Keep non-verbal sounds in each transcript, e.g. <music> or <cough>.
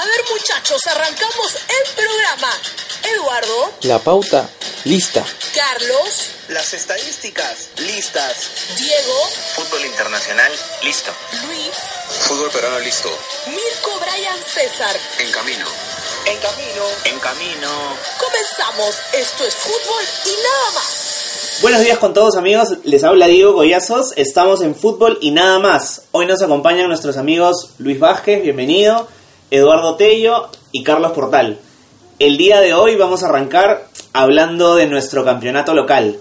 A ver muchachos, arrancamos el programa. Eduardo, La pauta, lista. Carlos, Las estadísticas, listas. Diego, Fútbol internacional, listo. Luis, Fútbol peruano listo. Mirko, Brian, César. En camino. En camino. En camino. Comenzamos. Esto es fútbol y nada más. Buenos días con todos amigos, les habla Diego Goyazos, estamos en fútbol y nada más. Hoy nos acompañan nuestros amigos Luis Vázquez, bienvenido, Eduardo Tello y Carlos Portal. El día de hoy vamos a arrancar hablando de nuestro campeonato local,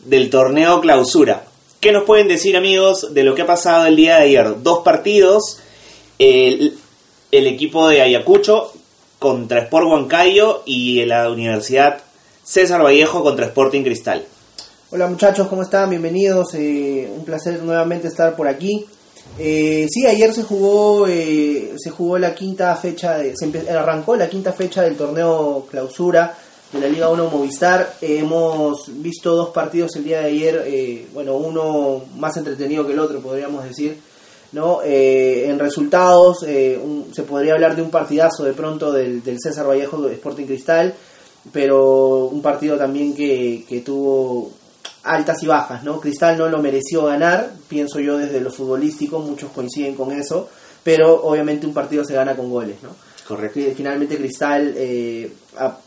del torneo clausura. ¿Qué nos pueden decir amigos de lo que ha pasado el día de ayer? Dos partidos, el, equipo de Ayacucho contra Sport Huancayo y la Universidad César Vallejo contra Sporting Cristal. Hola muchachos, ¿cómo están? Bienvenidos. eh, un placer nuevamente estar por aquí. Eh, sí, ayer se jugó eh, se jugó la quinta fecha, de- se arrancó la quinta fecha del torneo clausura de la Liga 1 Movistar. Hemos visto dos partidos el día de ayer, eh, bueno, uno más entretenido que el otro, podríamos decir. ¿no? Eh, en resultados, eh, un- se podría hablar de un partidazo de pronto del, del César Vallejo de Sporting Cristal, pero un partido también que, que tuvo altas y bajas, ¿no? Cristal no lo mereció ganar, pienso yo desde lo futbolístico, muchos coinciden con eso, pero obviamente un partido se gana con goles, ¿no? Correcto. Que Finalmente Cristal eh,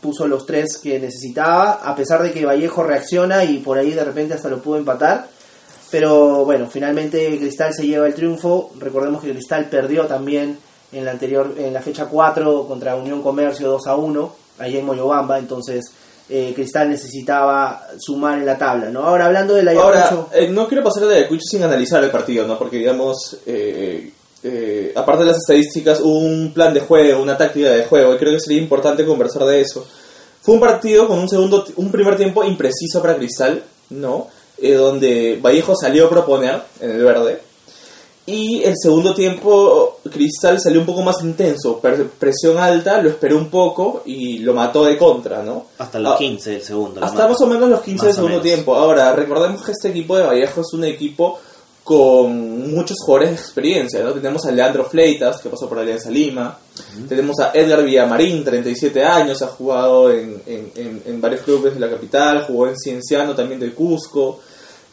puso los tres que necesitaba, a pesar de que Vallejo reacciona y por ahí de repente hasta lo pudo empatar. Pero bueno, finalmente Cristal se lleva el triunfo. Recordemos que Cristal perdió también en la anterior en la fecha 4 contra Unión Comercio 2 a 1, allá en Moyobamba, entonces eh, Cristal necesitaba sumar en la tabla, ¿no? Ahora hablando del Ahora, Ayacucho, eh, no quiero pasar de Ayacucho sin analizar el partido, ¿no? Porque, digamos, eh, eh, aparte de las estadísticas, hubo un plan de juego, una táctica de juego, y creo que sería importante conversar de eso. Fue un partido con un segundo, un primer tiempo impreciso para Cristal, ¿no? Eh, donde Vallejo salió a proponer en el verde. Y el segundo tiempo, Cristal salió un poco más intenso, presión alta, lo esperó un poco y lo mató de contra, ¿no? Hasta los Ah, 15 del segundo. hasta mata. más o menos los 15 Más del segundo tiempo. Ahora, recordemos que este equipo de Vallejo es un equipo con muchos jugadores de experiencia, ¿no? Tenemos a Leandro Fleitas, que pasó por Alianza Lima. Tenemos a Edgar Villamarín, 37 años, ha jugado en, en- en- en varios clubes de la capital, jugó en Cienciano también del Cusco.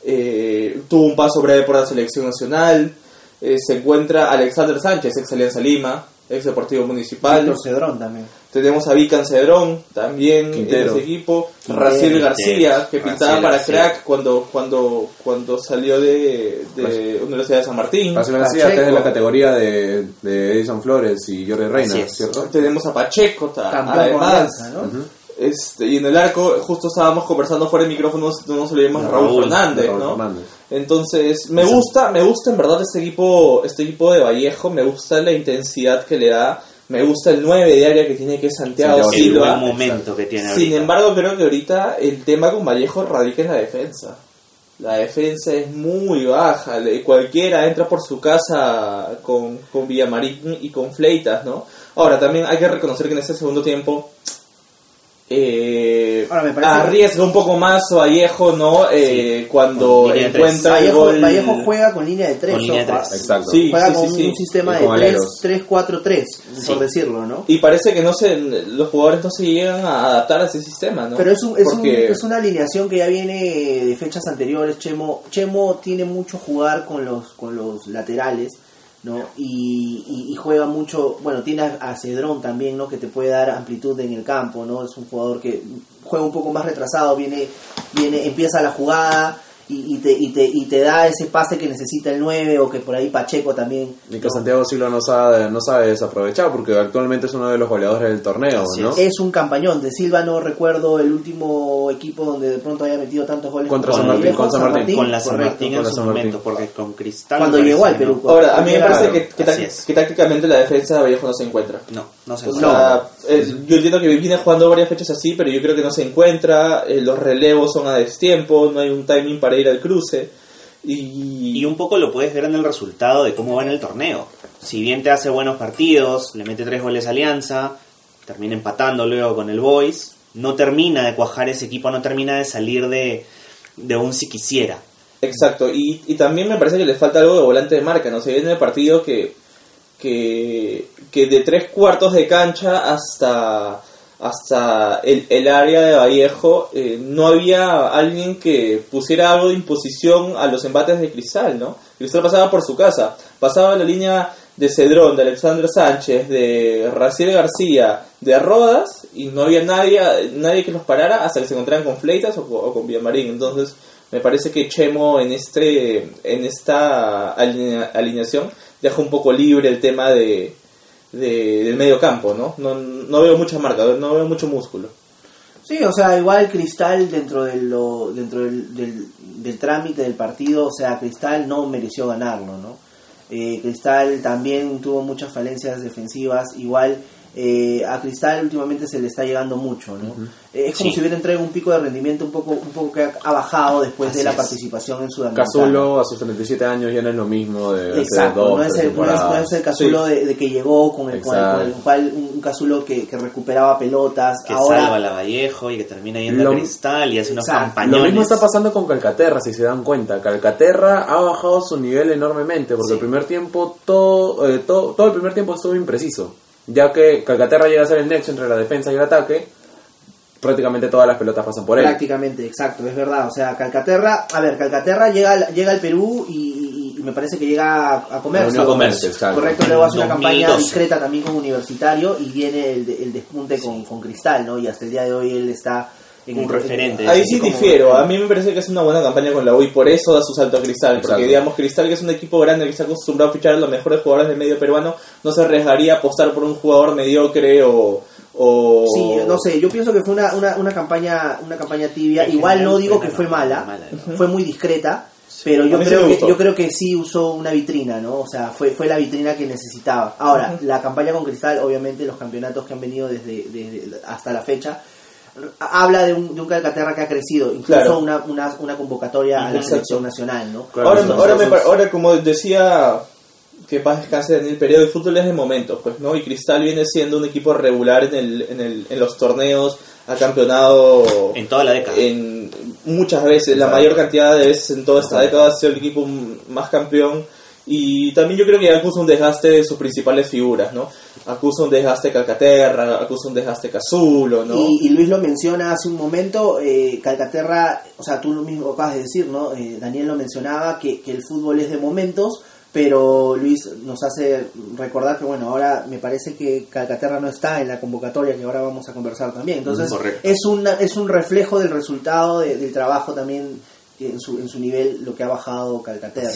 eh, tuvo un paso breve por la selección nacional. Eh, se encuentra Alexander Sánchez, ex Alianza Lima, ex Deportivo Municipal. Víctor Cedrón también. Tenemos a Vican Cedrón, también Quintero. en ese equipo. Quintero. Raciel García, que pintaba Raciel para García. crack cuando, cuando, cuando salió de, de Universidad de San Martín. Paso García está en la categoría de, de Edison Flores y Jordi Reina. ¿cierto? Tenemos a Pacheco, ta- Campeón con además. Alianza, ¿no? Este, y en el arco, justo estábamos conversando fuera de micrófonos, no nos olvidemos de Raúl, Raúl, Fernández, Raúl ¿no? Fernández. Entonces, me gusta, me gusta en verdad este equipo, este equipo de Vallejo, me gusta la intensidad que le da, me gusta el 9 de área que tiene que es Santiago, Santiago el Silva. buen momento que tiene Sin ahorita. embargo, creo que ahorita el tema con Vallejo radica en la defensa. La defensa es muy baja. Cualquiera entra por su casa con, con Villamarín y con Fleitas, ¿no? Ahora, también hay que reconocer que en este segundo tiempo eh, Ahora, me parece- arriesga un poco más Vallejo, ¿no? Eh, cuando encuentra el Vallejo, gol. Vallejo juega con línea de 3. Con línea de tres. Exacto. Sí, juega sí, con sí, sí. un sistema de con 3, aleros. 3-4-3, Sí. por decirlo, ¿no? Y parece que no se, los jugadores no se llegan a adaptar a ese sistema, ¿no? Pero es, un- es, un- es una alineación que ya viene de fechas anteriores. Chemo, Chemo tiene mucho jugar con los, con los laterales, ¿no? Y, y- y juega mucho, bueno, tiene a, también, ¿no? Que te puede dar amplitud en el campo, ¿no? Es un jugador que juega un poco más retrasado, viene, viene empieza la jugada y, y te, y, te, y te da ese pase que necesita el 9 o que por ahí Pacheco también. Y que ¿no? Santiago Silva no sabe, no sabe desaprovechar porque actualmente es uno de los goleadores del torneo, Así ¿no? Es un campañón. De Silva no recuerdo el último equipo donde de pronto haya metido tantos goles. Contra San Martín, con San Martín. Con la San. Martín en su San Martín. momento, porque con Cristal. Cuando llegó al Perú. no. Ahora, a mí me Claro. parece que, que, que tácticamente la defensa de Vallejo no se encuentra. No, no se O encuentra. sea, yo entiendo que viene jugando varias fechas así, pero yo creo que no se encuentra. eh, los relevos son a destiempo, no hay un timing para ir al cruce. Y, Y un poco lo puedes ver en el resultado de cómo va en el torneo. Si bien te hace buenos partidos, le mete tres goles a Alianza, termina empatando luego con el Boys, no termina de cuajar ese equipo, no termina de salir de, de un si quisiera. Exacto, y, y también me parece que le falta algo de volante de marca, ¿no? Se viene el partido que, que, que de tres cuartos de cancha hasta, hasta el, el área de Vallejo eh, no había alguien que pusiera algo de imposición a los embates de Cristal, ¿no? Cristal pasaba por su casa, pasaba la línea de Cedrón, de Alexandre Sánchez, de Raciel García, de Rodas, y no había nadie, nadie que los parara hasta que se encontraran con Fleitas o, o con Villamarín. Entonces, me parece que Chemo en este en esta alinea- alineación deja un poco libre el tema de, de- del medio campo, ¿no? ¿no? No veo mucha marca, no veo mucho músculo. Sí, o sea, igual Cristal dentro, de lo, dentro del, del, del trámite del partido, o sea, Cristal no mereció ganarlo, ¿no? Eh, Cristal también tuvo muchas falencias defensivas, igual eh, a Cristal últimamente se le está llegando mucho, ¿no? Es como Sí. si hubiera entrado en un pico de rendimiento un poco, un poco que ha, bajado después Así de la es. participación en Sudamericana. Casulo a sus 37 años ya no es lo mismo de hace Exacto, dos, no es, el, no, es, no temporadas. es el Casulo de, de que llegó con el, con el, con el cual un Casulo que, que recuperaba pelotas. Que Ahora, salva a la Vallejo y que termina yendo Lo- a Cristal y hace unos Exacto. campañones. Lo mismo está pasando con Calcaterra, si se dan cuenta. Calcaterra ha bajado su nivel enormemente, porque Sí. el primer tiempo, todo, eh, todo, todo el primer tiempo estuvo impreciso. Ya que Calcaterra llega a ser el nexo entre la defensa y el ataque, prácticamente todas las pelotas pasan por él. Prácticamente, exacto, es verdad. O sea, Calcaterra, a ver, Calcaterra llega, al- llega al Perú y, y- y me parece que llega a, a comercio. Unión Comercio, exacto. Correcto, luego hace una campaña 2012. discreta también con Universitario y viene el, de- el despunte con, con Cristal, ¿no? Y hasta el día de hoy él está en Un referente. Ahí sí como- difiero, a mí me parece que es una buena campaña con la U y por eso da su salto a Cristal, porque digamos Cristal que es un equipo grande que está acostumbrado a fichar a los mejores jugadores del medio peruano, no se arriesgaría a apostar por un jugador mediocre o... o Sí, no sé, yo pienso que fue una, una, una campaña una campaña tibia. En Igual general no digo que fue mala, fue muy discreta, pero yo creo que yo creo que sí usó una vitrina, ¿no? O sea, fue fue la vitrina que necesitaba. Ahora, la campaña con Cristal, obviamente los campeonatos que han venido desde, desde hasta la fecha habla de un, de un Calcaterra que ha crecido, incluso Claro. una, una, una convocatoria a la selección nacional, ¿no? Claro, ahora, ahora, me ahora, como decía que paz descanse en el periodo de fútbol es de momentos, pues, ¿no? Y Cristal viene siendo un equipo regular en, el, en, el, en los torneos, ha campeonado En toda la década. en muchas veces, la Exacto. mayor cantidad de veces en toda esta década ha sido el equipo más campeón y también yo creo que acusa un desgaste de sus principales figuras, ¿no? Acusa un desgaste Calcaterra, acusa un desgaste Casulo, ¿no? Y, y Luis lo menciona hace un momento, eh, Calcaterra, o sea, tú lo mismo acabas de decir, ¿no? Eh, Daniel lo mencionaba, que, que el fútbol es de momentos, pero Luis nos hace recordar que, bueno, ahora me parece que Calcaterra no está en la convocatoria que ahora vamos a conversar también. Entonces, Correcto. es, una, es un reflejo del resultado de- del trabajo también en su, en su nivel, lo que ha bajado Calcaterra, ¿no?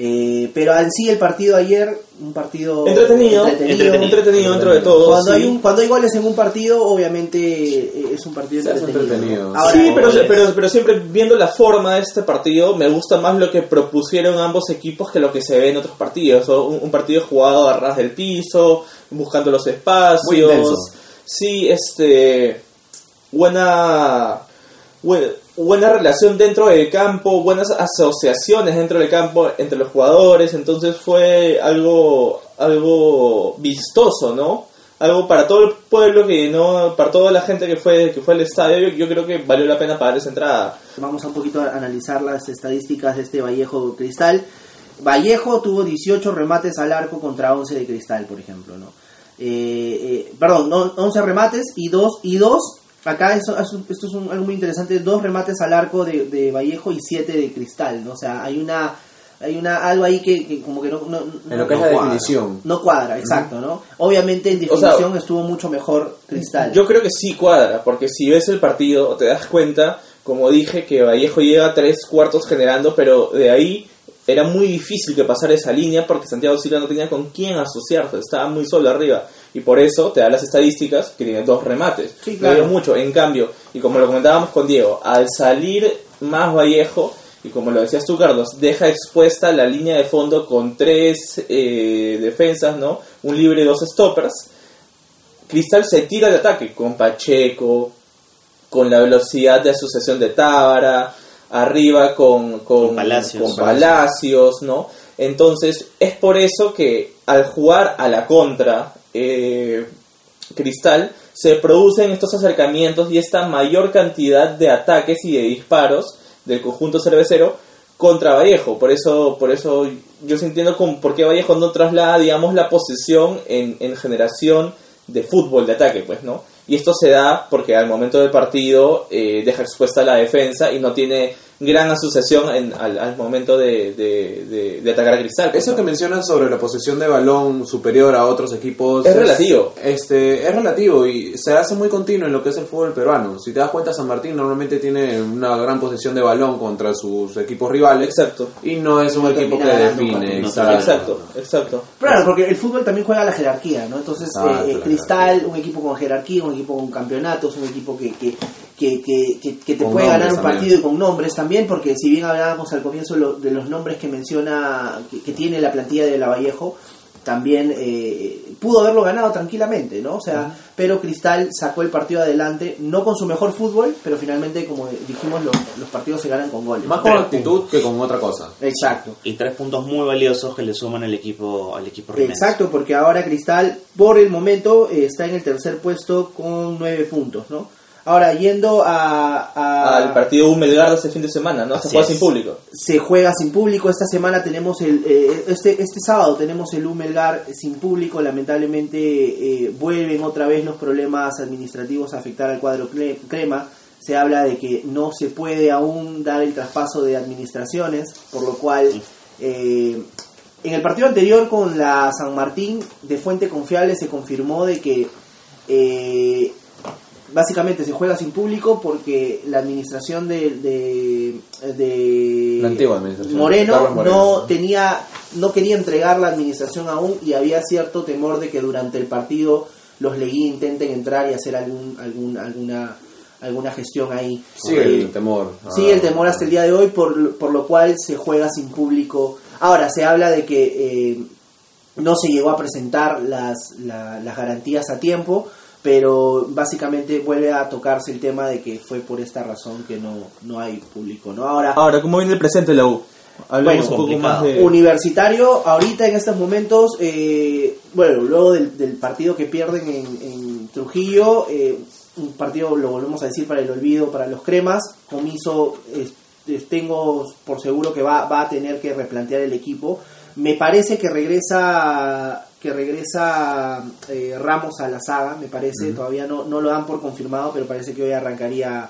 Eh, pero en sí el partido ayer, un partido entretenido, entretenido, entretenido, dentro de todo. cuando, sí. hay un, cuando hay goles en un partido, obviamente eh, es un partido Sí, entretenido. entretenido. sí, pero, pero, pero siempre viendo la forma de este partido, me gusta más lo que propusieron ambos equipos que lo que se ve en otros partidos. O Un, un partido jugado a ras del piso, buscando los espacios. Sí, este. Buena. Buena, buena relación dentro del campo, buenas asociaciones dentro del campo entre los jugadores, entonces fue algo algo vistoso, ¿no? Algo para todo el pueblo que no, para toda la gente que fue que fue al estadio, yo, creo que valió la pena pagar esa entrada. Vamos a un poquito a analizar las estadísticas de este Vallejo Cristal. Vallejo tuvo 18 remates al arco contra 11 de Cristal, por ejemplo, ¿no? Eh, eh, perdón, no, 11 remates y dos y dos acá eso- esto es un- algo muy interesante, dos remates al arco de, de Vallejo y siete de Cristal, ¿no? O sea, hay una hay una algo ahí que, que como que no, no, En lo que es no la cuadra. definición. No cuadra, exacto, ¿no? Obviamente en O sea, definición estuvo mucho mejor Cristal. Yo creo que sí cuadra, porque si ves el partido te das cuenta, como dije, que Vallejo llega tres cuartos generando, pero de ahí era muy difícil que pasara esa línea porque Santiago Silva no tenía con quién asociarse, estaba muy solo arriba. Y por eso te da las estadísticas que tiene dos remates. Sí, claro. mucho. En cambio, y como lo comentábamos con Diego, al salir más Vallejo, y como lo decías tú, Carlos, deja expuesta la línea de fondo con tres eh, defensas, ¿no? Un libre y dos stoppers. Cristal se tira de ataque con Pacheco, con la velocidad de asociación de Tábara, arriba con, con, Con Palacios. con Palacios, ¿no? Entonces, es por eso que al jugar a la contra, eh, Cristal, se producen estos acercamientos y esta mayor cantidad de ataques y de disparos del conjunto cervecero contra Vallejo. Por eso, por eso yo sí entiendo con, por qué Vallejo no traslada, digamos, la posesión en, en generación de fútbol de ataque, pues, ¿no? Y esto se da porque al momento del partido eh, deja expuesta la defensa y no tiene gran asociación en- al, al momento de, de, de- de atacar a Cristal. Eso ¿no? que mencionas sobre la posesión de balón superior a otros equipos Es relativo. Este, es relativo y se hace muy continuo en lo que es el fútbol peruano. Si te das cuenta, San Martín normalmente tiene una gran posesión de balón contra sus equipos rivales. Exacto. Y no es un No equipo que define. partidos. exacto. Exacto, exacto. Claro, porque el fútbol también juega la jerarquía, ¿no? Entonces, Ah, eh, Cristal, un equipo con jerarquía, un equipo con campeonatos, un equipo que, que, que, que, que- que te Con puede ganar un partido y con nombres también, porque si bien hablábamos al comienzo lo- de los nombres que menciona, que, que tiene la plantilla de Lavallejo, también eh, pudo haberlo ganado tranquilamente, ¿no? O sea, pero Cristal sacó el partido adelante, no con su mejor fútbol, pero finalmente, como dijimos, los, los partidos se ganan con goles. Más con actitud que con otra cosa. Exacto. Y tres puntos muy valiosos que le suman al equipo al equipo. Exacto, porque ahora Cristal, por el momento, eh, está en el tercer puesto con nueve puntos, ¿no? Ahora, yendo a... a- Al partido Humelgar de este fin de semana, ¿no? Se juega es. sin público. Se juega sin público. Esta semana tenemos el... eh, este, este sábado tenemos el Humelgar sin público. Lamentablemente eh, vuelven otra vez los problemas administrativos a afectar al cuadro crema. Se habla de que no se puede aún dar el traspaso de administraciones, por lo cual... eh, en el partido anterior con la San Martín de fuente confiable se confirmó de que eh, básicamente se juega sin público porque la administración de, de, de La antigua administración. Moreno, no tenía no quería entregar la administración aún y había cierto temor de que durante el partido los Leguí intenten entrar y hacer algún algún alguna alguna gestión ahí Eh, el temor. Sigue el Ah, temor hasta el día de hoy, por, por lo cual se juega sin público. Ahora, se habla de que eh, no se llegó a presentar las, la- las garantías a tiempo, pero básicamente vuelve a tocarse el tema de que fue por esta razón que no, no hay público. ¿no? Ahora, Ahora, ¿cómo viene el presente la U? Bueno, un poco más de... Universitario, ahorita en estos momentos, eh, bueno, luego del, del partido que pierden en, en Trujillo, eh, un partido, lo volvemos a decir, para el olvido, para los cremas, Comiso, eh, tengo por seguro que va, va a tener que replantear el equipo. Me parece que regresa que regresa eh, Ramos a la saga, me parece, todavía no, no lo dan por confirmado, pero parece que hoy arrancaría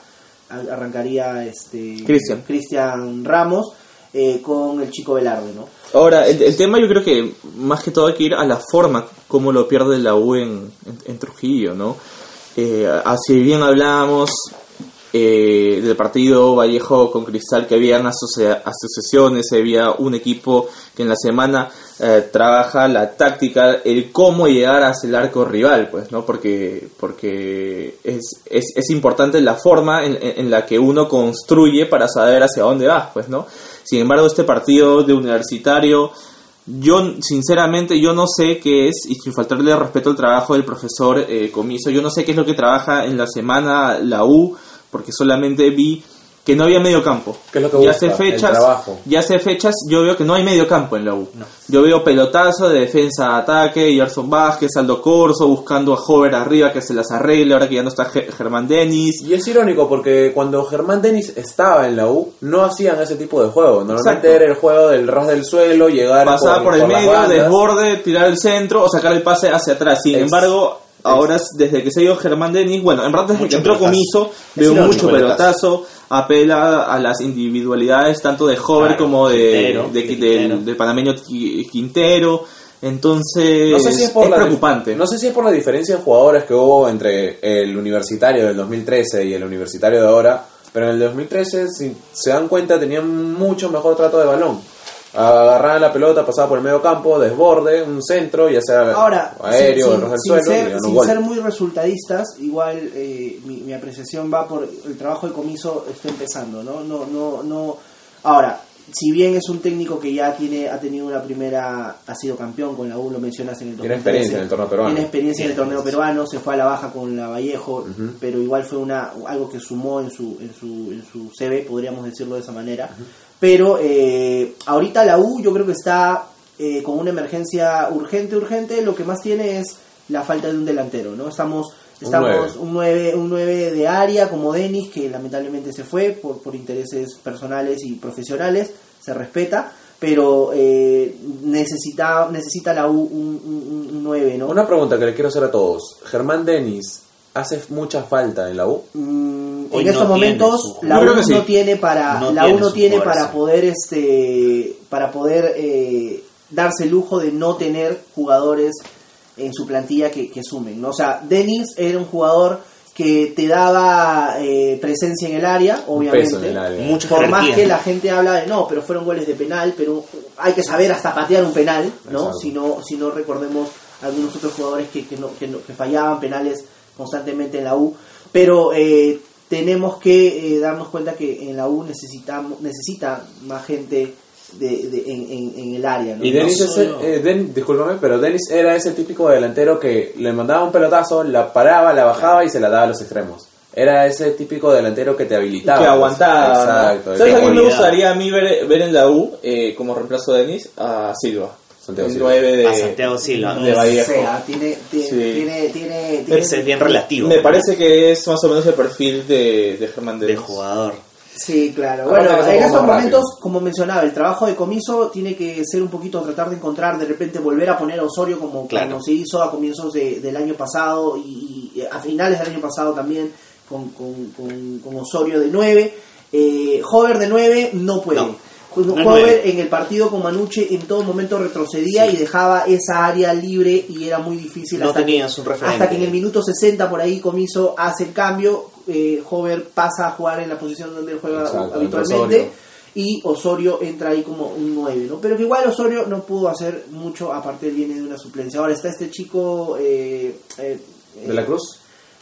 arrancaría este Cristian. Cristian Ramos eh, con el chico Velarde, ¿no? Ahora, el, el tema yo creo que más que todo hay que ir a la forma como lo pierde la U en, en- en Trujillo, ¿no? Eh, así bien hablábamos eh, del partido Vallejo con Cristal, que habían asocia- asociaciones, había un equipo que en la semana eh, trabaja la táctica, el cómo llegar hacia el arco rival, pues, ¿no? Porque, porque es, es, es importante la forma en, la que uno construye para saber hacia dónde vas, pues, ¿no? Sin embargo, este partido de universitario, yo sinceramente yo no sé qué es, y sin faltarle respeto al trabajo del profesor eh, Comiso, yo no sé qué es lo que trabaja en la semana la U, porque solamente vi que no había medio campo. ¿Qué es lo que ya hace El fechas, trabajo. ya hace fechas, yo veo que no hay medio campo en la U. Yo veo pelotazo de defensa a ataque, Gerson Vázquez, Aldo Corso, buscando a Hover arriba que se las arregle, ahora que ya no está Ge- Germán Denis. Y es irónico porque cuando Germán Denis estaba en la U, no hacían ese tipo de juego. Normalmente Exacto. era el juego del ras del suelo, llegar pasaba por, el las medio, desborde, tirar el centro o sacar el pase hacia atrás. Sin Es- embargo, ahora es- desde que se dio Germán Denis, bueno, en verdad desde Mucho que entró. Comiso, veo mucho pelotazo, apela a las individualidades tanto de Hover Claro, como de, Quintero, de- de del- Quintero. del panameño Qui- Quintero. Entonces, No sé si es, por la dif- preocupante. No sé si es por la diferencia de jugadores que hubo entre el universitario del 2013 y el universitario de ahora, pero en el 2013, si se dan cuenta, tenían mucho mejor trato de balón. Agarraban la pelota, pasaba por el medio campo, desborde, un centro, ya sea Ahora, aéreo, sin, del suelo, ser, sin muy resultadistas, igual eh, mi, mi apreciación va por el trabajo de comiso está empezando, ¿no? No, no, no. Ahora, si bien es un técnico que ya tiene, ha tenido una primera, ha sido campeón con la U, lo mencionas en el 2013. Tiene experiencia en el torneo peruano. Tiene experiencia en el torneo peruano, se fue a la baja con la Vallejo, pero igual fue una algo que sumó en su, en su, en su CV, podríamos decirlo de esa manera. Pero eh, ahorita la U yo creo que está eh, con una emergencia urgente, urgente, lo que más tiene es la falta de un delantero, ¿no? Estamos Un estamos un 9 un nueve de área como Denis que lamentablemente se fue por, por intereses personales y profesionales se respeta, pero eh, necesita, necesita la U un, un- un 9, ¿no? Una pregunta que le quiero hacer a todos. Germán Denis, ¿hace mucha falta en la U? Mm, en no estos momentos su- la U sí. no tiene para No la tiene U tiene fuerza. para poder este para poder eh, darse el lujo de no tener jugadores en su plantilla que, que sumen ¿no? o sea Denis era un jugador que te daba eh, presencia en el área obviamente peso en el área. Mucha por más que la gente habla de no pero fueron goles de penal pero hay que saber hasta patear un penal no Exacto. si no si no recordemos algunos otros jugadores que, que, no, que, no- que fallaban penales constantemente en la U pero eh, tenemos que eh, darnos cuenta que en la U necesitamos necesita más gente de, de- en, en- en el área ¿no? Y Denis, No solo- eh, Den- discúlpame, pero Denis era ese típico delantero que le mandaba un pelotazo, la paraba, la bajaba y se la daba a los extremos. Era ese típico delantero que te habilitaba. que aguantaba. ¿no? Exacto. ¿Sabes a quién me gustaría a mí ver, ver en la U eh, como reemplazo de Denis? A Silva. Santiago Silva. 9 de, A Santiago Silva. de O Vallejo. sea, tiene, tiene, Sí. tiene, tiene, tiene- Ese es bien relativo. Me parece que es más o menos el perfil de, de Germán de Denis. jugador. Sí, claro. Bueno, en estos momentos, rápido. como mencionaba, el trabajo de Comiso tiene que ser un poquito tratar de encontrar, de repente volver a poner a Osorio como Claro. como se hizo a comienzos de- del año pasado y, y a finales del año pasado también con, con, con- con Osorio de 9. Eh, Hover de 9 no puede. No, Nueve. en el partido con Manuche en todo momento retrocedía y dejaba esa área libre y era muy difícil No hasta, tenías que, un referente. hasta que en el minuto 60 por ahí Comiso hace el cambio, eh, Hover pasa a jugar en la posición donde él juega Exacto, habitualmente y Osorio entra ahí como un 9, ¿no? Pero que igual Osorio no pudo hacer mucho, aparte él viene de una suplencia. Ahora está este chico eh, eh, ¿De la Cruz?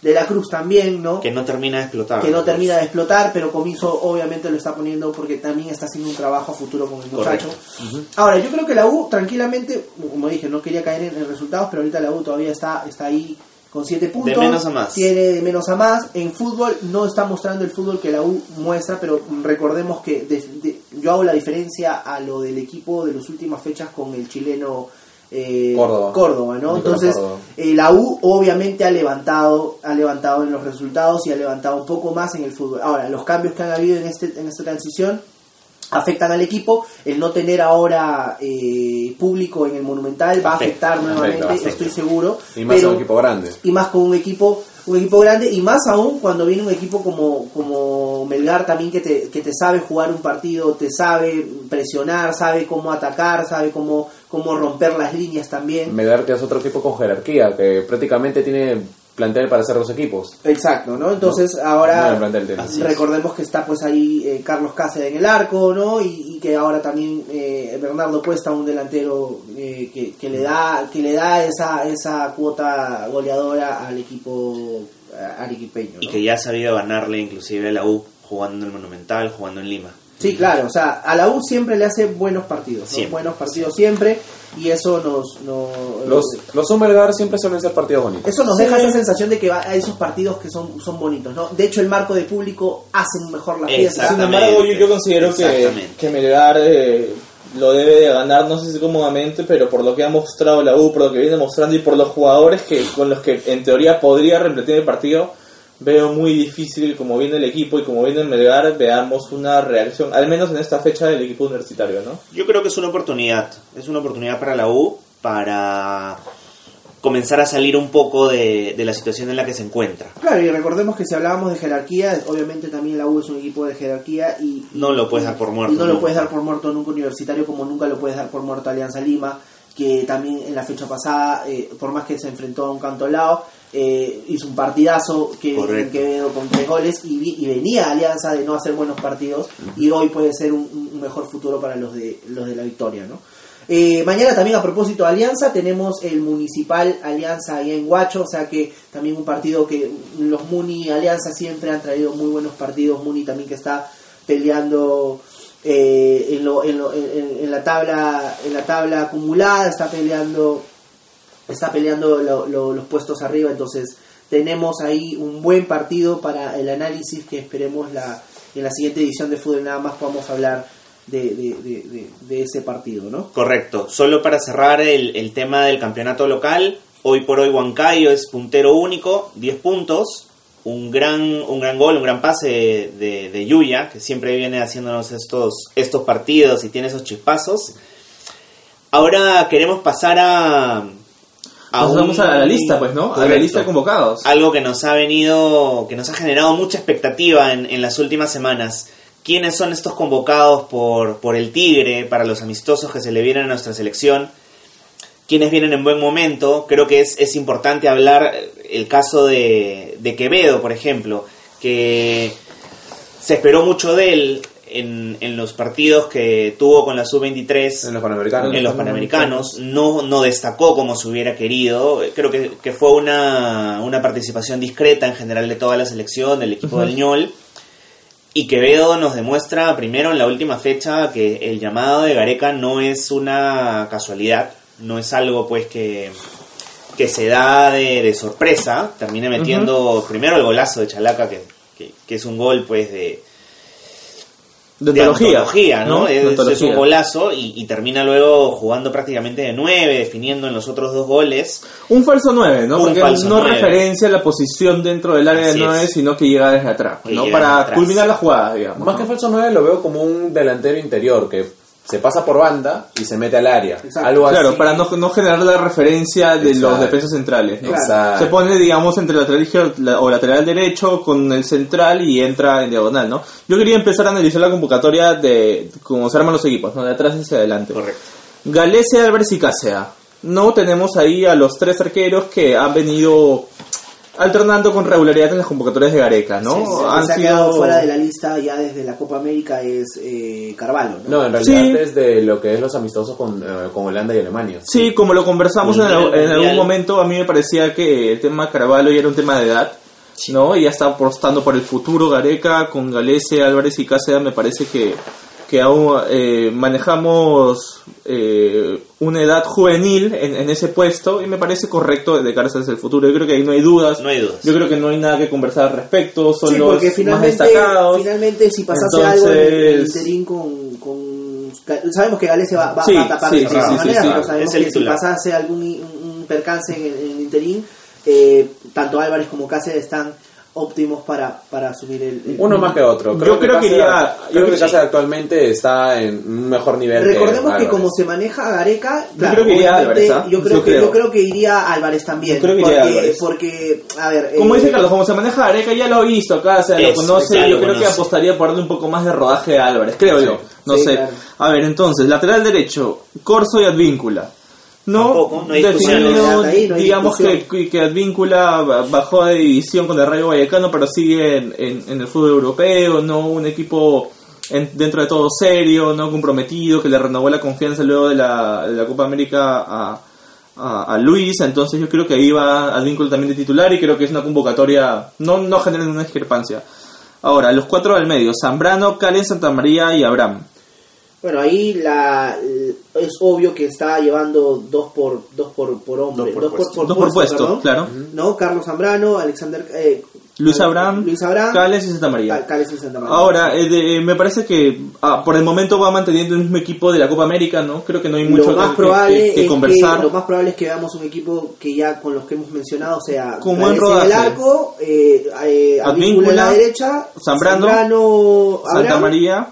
De la Cruz también, ¿no? Que no termina de explotar. que no termina de explotar, pero Comiso obviamente lo está poniendo porque también está haciendo un trabajo a futuro con el muchacho. Ahora, yo creo que la U tranquilamente, como dije, no quería caer en, en resultados, pero ahorita la U todavía está, está ahí con 7 puntos. menos a más. Tiene de menos a más. En fútbol no está mostrando el fútbol que la U muestra, pero recordemos que de- de- yo hago la diferencia a lo del equipo de las últimas fechas con el chileno eh, Córdoba. ¿no? Nicolás Entonces, Córdoba. eh, la U obviamente ha levantado, ha levantado en los resultados y ha levantado un poco más en el fútbol. Ahora, los cambios que han habido en este en esta transición afectan al equipo. El no tener ahora eh, público en el Monumental va a Afecta, afectar nuevamente, afecta, afecta. estoy seguro. Y más pero, un equipo grande. y más con un equipo un equipo grande y más aún cuando viene un equipo como como Melgar también que te, que te sabe jugar un partido, te sabe presionar, sabe cómo atacar, sabe cómo cómo romper las líneas también. Melgar que es otro equipo con jerarquía, que prácticamente tiene plantel para hacer dos equipos. Exacto, ¿no? Entonces No, ahora recordemos que está pues ahí eh, Carlos Cáceres en el arco, ¿no? Y, y que ahora también eh, Bernardo Cuesta, un delantero eh, que, que le da que le da esa esa cuota goleadora al equipo eh, arequipeño, ¿no? Y que ya ha sabido ganarle inclusive a la U jugando en el Monumental, jugando en Lima. Sí, claro, o sea, a la U siempre le hace buenos partidos, ¿no? Siempre, buenos partidos siempre y eso nos, nos Los, los un Melgar siempre suelen ser partidos bonitos. eso nos deja esa sensación de que va a esos partidos que son, son bonitos, ¿no? De hecho, el marco de público hace mejor la fiesta. Sin embargo, yo, yo considero que, que Melgar eh, lo debe de ganar, no sé si cómodamente, pero por lo que ha mostrado la U, por lo que viene mostrando y por los jugadores que con los que en teoría podría repetir el partido, veo muy difícil como viene el equipo y como viene el Melgar, veamos una reacción, al menos en esta fecha del equipo universitario, ¿no? Yo creo que es una oportunidad, es una oportunidad para la U para comenzar a salir un poco de, de la situación en la que se encuentra. Claro, y recordemos que si hablábamos de jerarquía, obviamente también la U es un equipo de jerarquía y... No lo puedes dar por muerto Y no lo nunca. puedes dar por muerto nunca universitario como nunca lo puedes dar por muerto Alianza Lima, que también en la fecha pasada, eh, por más que se enfrentó a un cantolao, eh, hizo un partidazo que quedó con tres goles y, y venía Alianza de no hacer buenos partidos y hoy puede ser un, un mejor futuro para los de los de la victoria, ¿no? Eh, mañana también a propósito de Alianza tenemos el Municipal Alianza allá en Huacho, o sea que también un partido que los Muni Alianza siempre han traído muy buenos partidos, Muni también que está peleando eh, en, lo- en lo- en- en la tabla en la tabla acumulada, está peleando está peleando lo- lo- los puestos arriba, entonces tenemos ahí un buen partido para el análisis que esperemos la, en la siguiente edición de Fútbol nada más podamos hablar de, de- de- ese partido, ¿no? Correcto. Solo para cerrar el, el tema del campeonato local, hoy por hoy Huancayo es puntero único, 10 puntos. un gran, un gran gol, un gran pase de, de Yuya, que siempre viene haciéndonos estos, estos partidos y tiene esos chispazos. Ahora queremos pasar a... Nos vamos a la lista, pues, ¿no? A la lista de convocados. Algo que nos ha venido, que nos ha generado mucha expectativa en, en las últimas semanas. ¿Quiénes son estos convocados por, por el Tigre para los amistosos que se le vienen a nuestra selección? ¿Quiénes vienen en buen momento? Creo que es, es importante hablar el caso de, de Quevedo, por ejemplo, que se esperó mucho de él en, en los partidos que tuvo con la Sub-23 En los Panamericanos. en los Panamericanos, no, no destacó como se hubiera querido. Creo que, que fue una, una participación discreta en general de toda la selección, del equipo del ñol. Y Quevedo nos demuestra primero en la última fecha que el llamado de Gareca no es una casualidad, no es algo pues que, que se da de, de sorpresa. Termina metiendo primero el golazo de Chalaca, que, que, que es un gol pues de, De de antología, antología, ¿no? De Es, es un golazo y, y termina luego jugando prácticamente de nueve, definiendo en los otros dos goles. Un falso 9, ¿no? Un Porque falso no nueve. referencia la posición dentro del área Así del 9, es. sino que llega desde atrás, Que ¿no? Para atrás. culminar la jugada, digamos. Más ¿no? que falso 9 lo veo como un delantero interior que se pasa por banda y se mete al área. Exacto. Algo Claro, así. para no, no generar la referencia de los Exacto. defensas centrales. ¿no? Exacto. Se pone, digamos, entre lateral izquierdo o lateral derecho con el central y entra en diagonal, ¿no? Yo quería empezar a analizar la convocatoria de cómo se arman los equipos, ¿no? De atrás hacia adelante. Correcto. Galese, Álvarez y Cácea. No tenemos ahí a los tres arqueros que han venido alternando con regularidad en las convocatorias de Gareca, ¿no? El que Han se ha quedado sido- fuera de la lista ya desde la Copa América es eh, Carvalho, ¿no? No, en realidad Sí. desde lo que es los amistosos con, eh, con Holanda y Alemania. Sí, como lo conversamos en, al- en algún momento, a mí me parecía que el tema Carvalho ya era un tema de edad, ¿no? Y ya está apostando por el futuro Gareca con Galese, Álvarez y Cáceres, me parece que, que aún eh, manejamos eh, una edad juvenil en, en ese puesto y me parece correcto de cara hacia el futuro. Yo creo que ahí no hay dudas. No hay dudas. Yo creo que no hay nada que conversar al respecto, son Sí, los más finalmente, destacados. finalmente si pasase algo en el interín con, con... Sabemos que Galese va, va, Sí, va a tapar sí, de sí, todas sí, sí, maneras, sí. pero sabemos que si pasase algún i- un, un percance en el, en el interín, eh, tanto Álvarez como Cáceres están óptimos para, para asumir el... el- Uno más que otro. Yo creo que Cáceres- iría- Creo yo que sí. Cáceres actualmente está en un mejor nivel. Recordemos que como se maneja Gareca, claro, creo que iría obviamente, Álvarez, ¿ah? yo, creo Yo que, creo. yo creo que iría Álvarez también. Yo creo que porque, iría Álvarez. porque, a ver... Como eh, dice Carlos, como se maneja Areca ya lo ha visto acá, o sea, lo Es, conoce, yo creo que apostaría por darle un poco más de rodaje a Álvarez, creo yo, no Sí, sé. claro. A ver, entonces, lateral derecho, Corso y Advíncula. No, Tampoco, no hay discusión. definido, Ahí no hay digamos que, que Advíncula bajó de división con el Rayo Vallecano, pero sigue en, en- en el fútbol europeo, no un equipo en- dentro de todo serio, no comprometido, que le renovó la confianza luego de la, de la Copa América a, a, a Luis, entonces yo creo que ahí va Advíncula también de titular y creo que es una convocatoria, no, no genera una discrepancia. Ahora, los cuatro del medio, Zambrano, Calen, Santa María y Abraham. Bueno, ahí la, es obvio que está llevando dos por dos por, por hombre, Dos por dos por, puesto. Dos por puesto, perdón. claro. ¿No? Carlos Zambrano, Alexander eh, Luis eh, Abraham, Luis Abraham, Cales y Santa María. Cal- Cales y Santa María. Ahora, eh, de- me parece que ah, por el momento va manteniendo el mismo equipo de la Copa América, ¿no? Creo que no hay mucho lo más que, probable que- que es conversar. lo más probable es que veamos un equipo que ya con los que hemos mencionado, o sea, Con buen en el rodaje. arco, eh, eh, Advíncula, en la derecha, Zambrano, Santa María.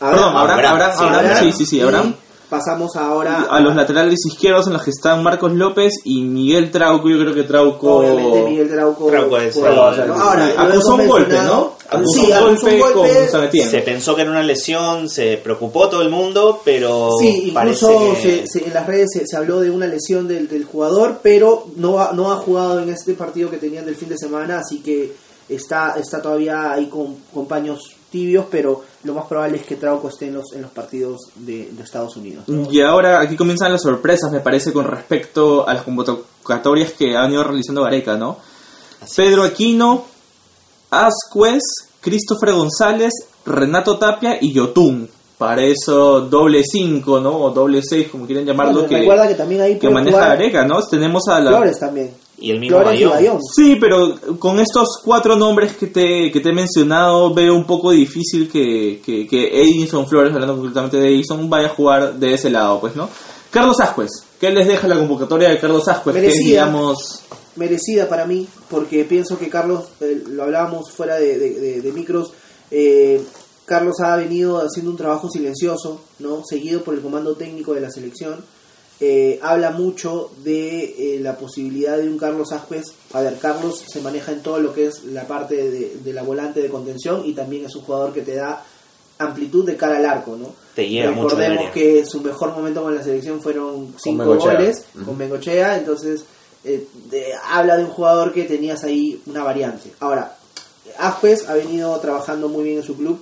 Abraham, Perdón, Abraham, sí, Abraham, Abraham. sí, sí, sí, Abraham. Y pasamos ahora A los laterales izquierdos en los que están Marcos López y Miguel Trauco. Yo creo que Trauco. Obviamente Miguel Trauco. Trauco es por- el- ¿no? Ahora, acusó un golpe, ¿no? Acusó Sí, un acusó golpe un golpe. con San Etienne. Se pensó que era una lesión, se preocupó todo el mundo, pero Sí, parece incluso que- se- se- en las redes se, se habló de una lesión del, del jugador, pero no ha, no ha jugado en este partido que tenían del fin de semana, así que está, está todavía ahí con, con paños tibios, pero lo más probable es que Trauco esté en los, en los partidos de, de Estados Unidos. Y ahora aquí comienzan las sorpresas, me parece, con respecto a las convocatorias que han ido realizando Gareca, ¿no? Pedro Aquino, Ascuez, Christopher González, Renato Tapia y Yotun. Para eso doble 5, ¿no? O doble 6, como quieren llamarlo, Bueno, que, recuerda que también ahí que maneja jugar Gareca, ¿no? Tenemos a la... Flores también. Y el mismo Bayón. Bayón. Sí, pero con estos cuatro nombres que te, que te he mencionado, veo un poco difícil que, que, que Edison Flores, hablando concretamente de Edison, vaya a jugar de ese lado, pues, ¿no? Carlos Ascuez, ¿qué les deja la convocatoria de Carlos Ascuez? Que es, Merecida. digamos, merecida para mí, porque pienso que Carlos, eh, lo hablábamos fuera de, de- de- de micros, eh, Carlos ha venido haciendo un trabajo silencioso, ¿no? seguido por el comando técnico de la selección. Eh, habla mucho de eh, la posibilidad de un Carlos Ascuez. A ver, Carlos se maneja en todo lo que es la parte de, de la volante de contención y también es un jugador que te da amplitud de cara al arco, ¿no? Te al Recordemos que su mejor momento con la selección fueron cinco goles con Bengochea, entonces eh, de- habla de un jugador que tenías ahí una variante. Ahora, Ascuez ha venido trabajando muy bien en su club.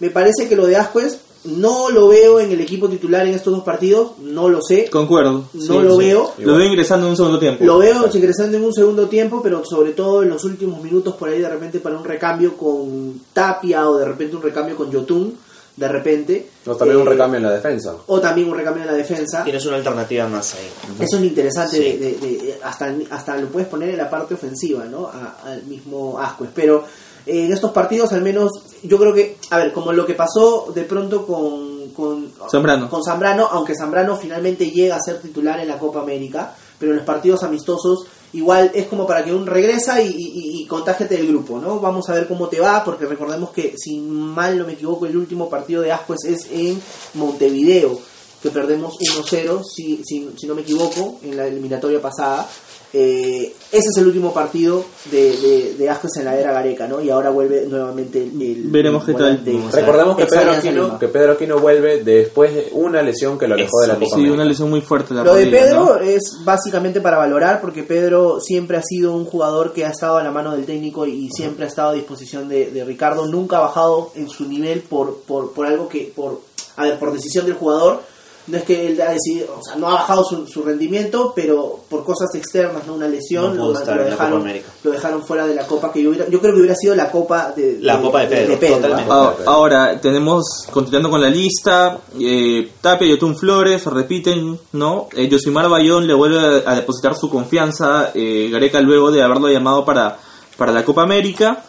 Me parece que lo de Ascuez no lo veo en el equipo titular en estos dos partidos, no lo sé, Concuerdo. no lo veo. Lo veo ingresando en un segundo tiempo. Lo veo ingresando en un segundo tiempo, pero sobre todo en los últimos minutos por ahí de repente para un recambio con Tapia o de repente un recambio con Yotun, de repente. No, también un Eh, recambio en la defensa. O también un recambio en la defensa. Tienes una alternativa más ahí. Eso es lo interesante, Sí. de, de- de- hasta, hasta lo puedes poner en la parte ofensiva, ¿no? A- al mismo Ascuez. Pero en estos partidos, al menos, yo creo que, a ver, como lo que pasó de pronto con, con, Zambrano. con Zambrano, aunque Zambrano finalmente llega a ser titular en la Copa América, pero en los partidos amistosos, igual es como para que un regresa y, y, y- contágiate del grupo, ¿no? Vamos a ver cómo te va, porque recordemos que, si mal no me equivoco, el último partido de Ascuez es en Montevideo, que perdemos 1-0, si, si, si no me equivoco, en la eliminatoria pasada. Eh, ese es el último partido de, de, de Ascuez en la era Gareca, ¿no? Y ahora vuelve nuevamente el... el- Veremos qué tal. Recordemos que Pedro, Aquino, que Pedro Aquino vuelve después de una lesión que lo alejó de la Copa Sí, América. una lesión muy fuerte. La Lo de Pedro ¿no? es básicamente para valorar porque Pedro siempre ha sido un jugador que ha estado a la mano del técnico y siempre ha estado a disposición de, de Ricardo. Nunca ha bajado en su nivel por, por, por algo que, por, a ver, por decisión del jugador. No es que él ha decidido, o sea, no ha bajado su, su rendimiento, pero por cosas externas, ¿no? Una lesión, No lo, estar lo en la Copa dejaron, lo dejaron fuera de la copa que yo hubiera, yo creo que hubiera sido la copa de, La copa de Pedro. ¿ah? Ah, Ahora, tenemos, continuando con la lista, eh, Tapia y Otún Flores repiten, ¿no? Eh, Yosimar Bayón le vuelve a, a depositar su confianza, eh, Gareca luego de haberlo llamado para, para la Copa América.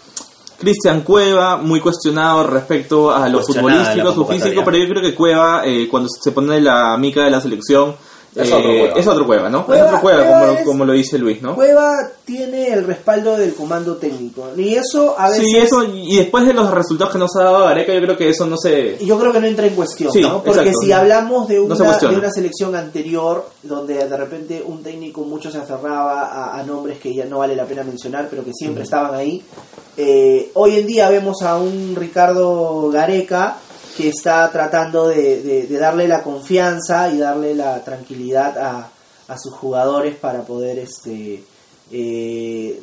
Cristian Cueva, muy cuestionado respecto a lo futbolístico, su físico, pero yo creo que Cueva, eh, cuando se pone la mica de la selección, Es eh, otro Cueva. es otro Cueva, ¿no? Cueva- es otro Cueva, Cueva como, es- como lo dice Luis, ¿no? Cueva tiene el respaldo del comando técnico. Y eso a veces... Sí, eso, y después de los resultados que nos ha dado Gareca, yo creo que eso no se... yo creo que no entra en cuestión, Sí, ¿no? Porque exacto. si hablamos de No una, se cuestiona. de una selección anterior, donde de repente un técnico mucho se aferraba a, a nombres que ya no vale la pena mencionar, pero que siempre estaban ahí, eh, hoy en día vemos a un Ricardo Gareca que está tratando de, de- de darle la confianza y darle la tranquilidad a, a sus jugadores para poder este eh,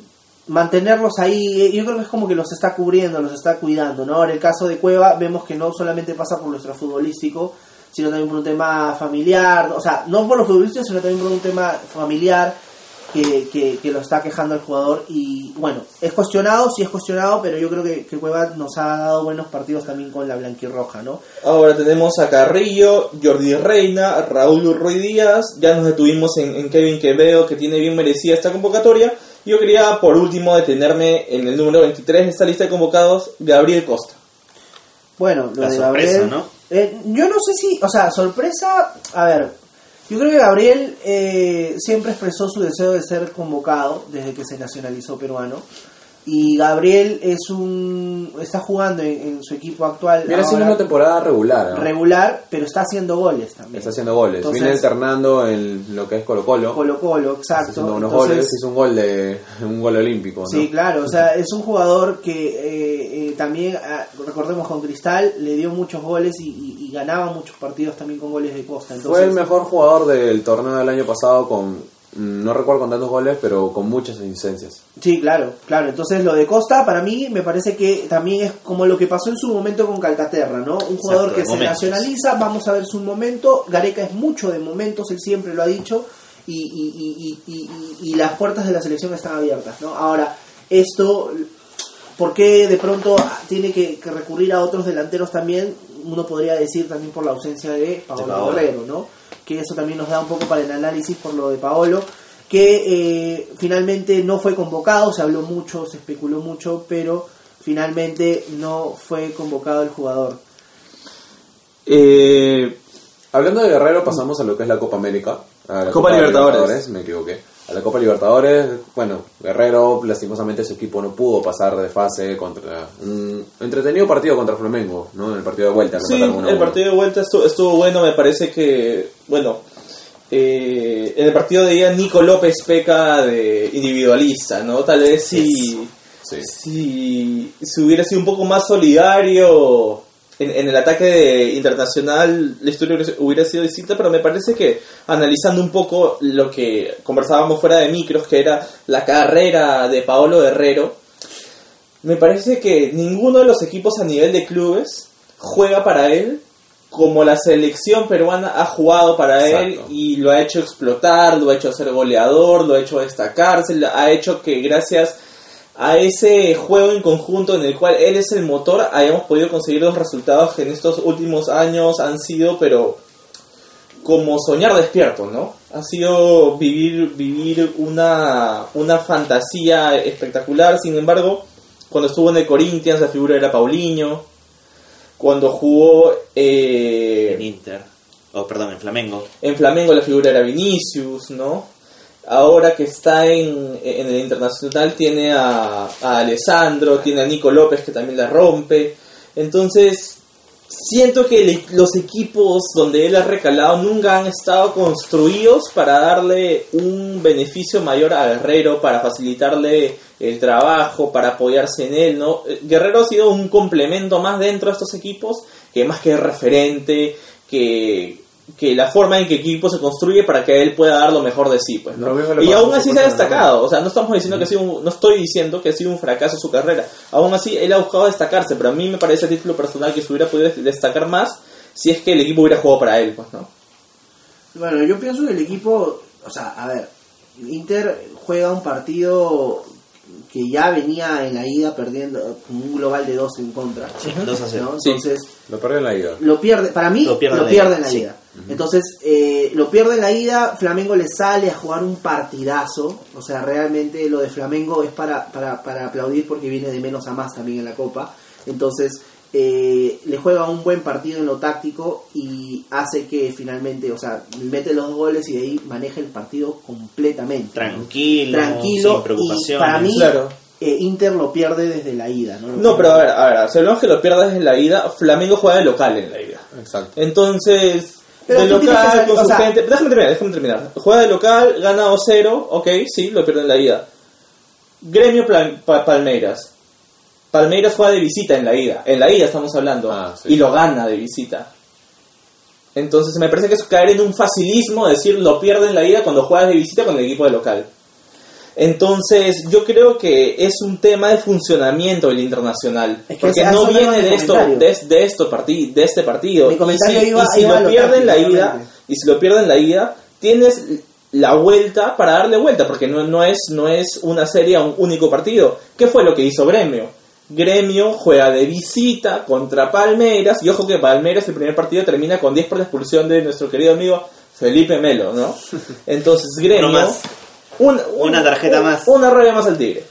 mantenerlos ahí, yo creo que es como que los está cubriendo, los está cuidando, ¿no? En el caso de Cueva vemos que no solamente pasa por nuestro futbolístico, sino también por un tema familiar, o sea, no por lo futbolístico, sino también por un tema familiar que, que, que lo está quejando el jugador y bueno, es cuestionado, sí es cuestionado, pero yo creo que, que Cueva nos ha dado buenos partidos también con la blanquirroja, ¿no? Ahora tenemos a Carrillo, Jordi Reina, Raúl Ruiz Díaz, ya nos detuvimos en, en Kevin Quevedo, que tiene bien merecida esta convocatoria. Yo quería por último detenerme en el número 23 de esta lista de convocados, Gabriel Costa. Bueno, lo La de sorpresa, Gabriel. ¿no? eh, yo no sé si, o sea, sorpresa. A ver, yo creo que Gabriel eh, siempre expresó su deseo de ser convocado desde que se nacionalizó peruano. Y Gabriel es un está jugando en, en su equipo actual Viene haciendo una temporada regular. ¿no? regular, pero está haciendo goles también. Está haciendo goles. Entonces- Viene alternando en lo que es Colo Colo. Colo Colo, Está exacto. haciendo unos Entonces, goles. Hizo un gol de <laughs> un gol olímpico. ¿no? Sí, claro, o sea, es un jugador que eh, eh, también, ah, recordemos con Cristal, le dio muchos goles y, y- y ganaba muchos partidos también con goles de Costa. Entonces, Fue el mejor jugador del torneo del año pasado con no recuerdo con tantos goles, pero con muchas asistencias. Sí, claro, claro. Entonces lo de Costa para mí me parece que también es como lo que pasó en su momento con Calcaterra, ¿no? Un jugador Exacto, que se momentos. nacionaliza, vamos a ver su momento. Gareca es mucho de momentos, él siempre lo ha dicho, y, y, y, y, y- y las puertas de la selección están abiertas, ¿no? Ahora, esto, ¿por qué de pronto tiene que, que recurrir a otros delanteros también? Uno podría decir también por la ausencia de Paolo. Guerrero, ¿no? Que eso también nos da un poco para el análisis por lo de Paolo que eh, finalmente no fue convocado, se habló mucho, se especuló mucho, pero finalmente no fue convocado el jugador. Eh, Hablando de Guerrero, pasamos a lo que es la Copa América. a la Copa Libertadores. me equivoqué. A la Copa Libertadores. Bueno, Guerrero, lastimosamente su equipo no pudo pasar de fase contra un entretenido partido contra Flamengo, ¿no? En el partido de vuelta. Sí, el partido de vuelta estuvo, estuvo bueno, me parece que, bueno, eh, en el partido de ida Nico López peca de individualista, ¿no? Tal vez si, Sí. si, si hubiera sido un poco más solidario en, en el ataque internacional, la historia hubiera- sido distinta, pero me parece que analizando un poco lo que conversábamos fuera de micros, que era la carrera de Paolo Herrero, me parece que ninguno de los equipos a nivel de clubes juega para él como la selección peruana ha jugado para él y lo ha hecho explotar, lo ha hecho ser goleador, lo ha hecho destacarse, lo- ha hecho que gracias a ese juego en conjunto en el cual él es el motor hayamos podido conseguir los resultados que en estos últimos años han sido pero como soñar despierto, ¿no? Ha sido vivir, vivir una, una fantasía espectacular, sin embargo, cuando estuvo en el Corinthians la figura era Paulinho, cuando jugó eh, En Inter. O perdón, en Flamengo. en Flamengo la figura era Vinicius, ¿no? Ahora que está en, en el internacional tiene a, a Alessandro, tiene a Nico López que también la rompe. Entonces, siento que los equipos donde él ha recalado nunca han estado construidos para darle un beneficio mayor a Guerrero, para facilitarle el trabajo, para apoyarse en él, ¿no? Eh, Guerrero ha sido un complemento más dentro de estos equipos, que más que referente, que, que la forma en que el equipo se construye para que él pueda dar lo mejor de sí, pues, Y aún así se ha destacado, o sea, no estamos diciendo que ha sido un- no estoy diciendo que ha sido un fracaso su carrera. Aún así él ha buscado destacarse, pero a mí me parece a título personal que se hubiera podido destacar más si es que el equipo hubiera jugado para él, pues, ¿no? Bueno, yo pienso que el equipo, o sea, a ver, Inter juega un partido que ya venía en la ida perdiendo con un global de 2 en contra. 2 a 0. ¿no? Sí. Entonces, Lo perdió en la ida. lo pierde, para mí Lo lo pierde pierde, en la ida. Entonces, eh, lo pierde en la ida, Flamengo le sale a jugar un partidazo, o sea, realmente lo de Flamengo es para, para, para aplaudir porque viene de menos a más también en la Copa. Entonces, eh, le juega un buen partido en lo táctico y hace que finalmente, o sea, mete los dos goles y de ahí maneja el partido completamente. ¿no? Tranquilo, Tranquilo, sin preocupaciones. y para mí, Claro. eh, Inter lo pierde desde la ida. No, No, pero a ver, a ver, si hablamos que lo pierdas en la ida, Flamengo juega de local en la ida. Exacto. Entonces, Pero de local, con o su sea- gente. Déjame terminar, déjame terminar. Juega de local, gana 2-0, ok, sí, lo pierde en la ida. Gremio Palmeiras. Palmeiras juega de visita en la ida. En la ida estamos hablando. Ah, sí. Y lo gana de visita. Entonces me parece que es caer en un facilismo decir lo pierde en la ida cuando juegas de visita con el equipo de local. Entonces, yo creo que es un tema de funcionamiento del internacional. Es que porque a no viene de, esto, de, de esto de este partido. Mi Y si, iba- y si iba a lo lo pierde en la ida, y si lo pierde en la ida, tienes la vuelta para darle vuelta, porque no, no, es, no es una serie a un único partido. ¿Qué fue lo que hizo Gremio? Gremio juega de visita contra Palmeiras, y ojo que Palmeiras el primer partido termina con 10 por la expulsión de nuestro querido amigo Felipe Melo, ¿no? <laughs> Entonces Gremio... Más. un- Una tarjeta más. Una raya más al Tigre.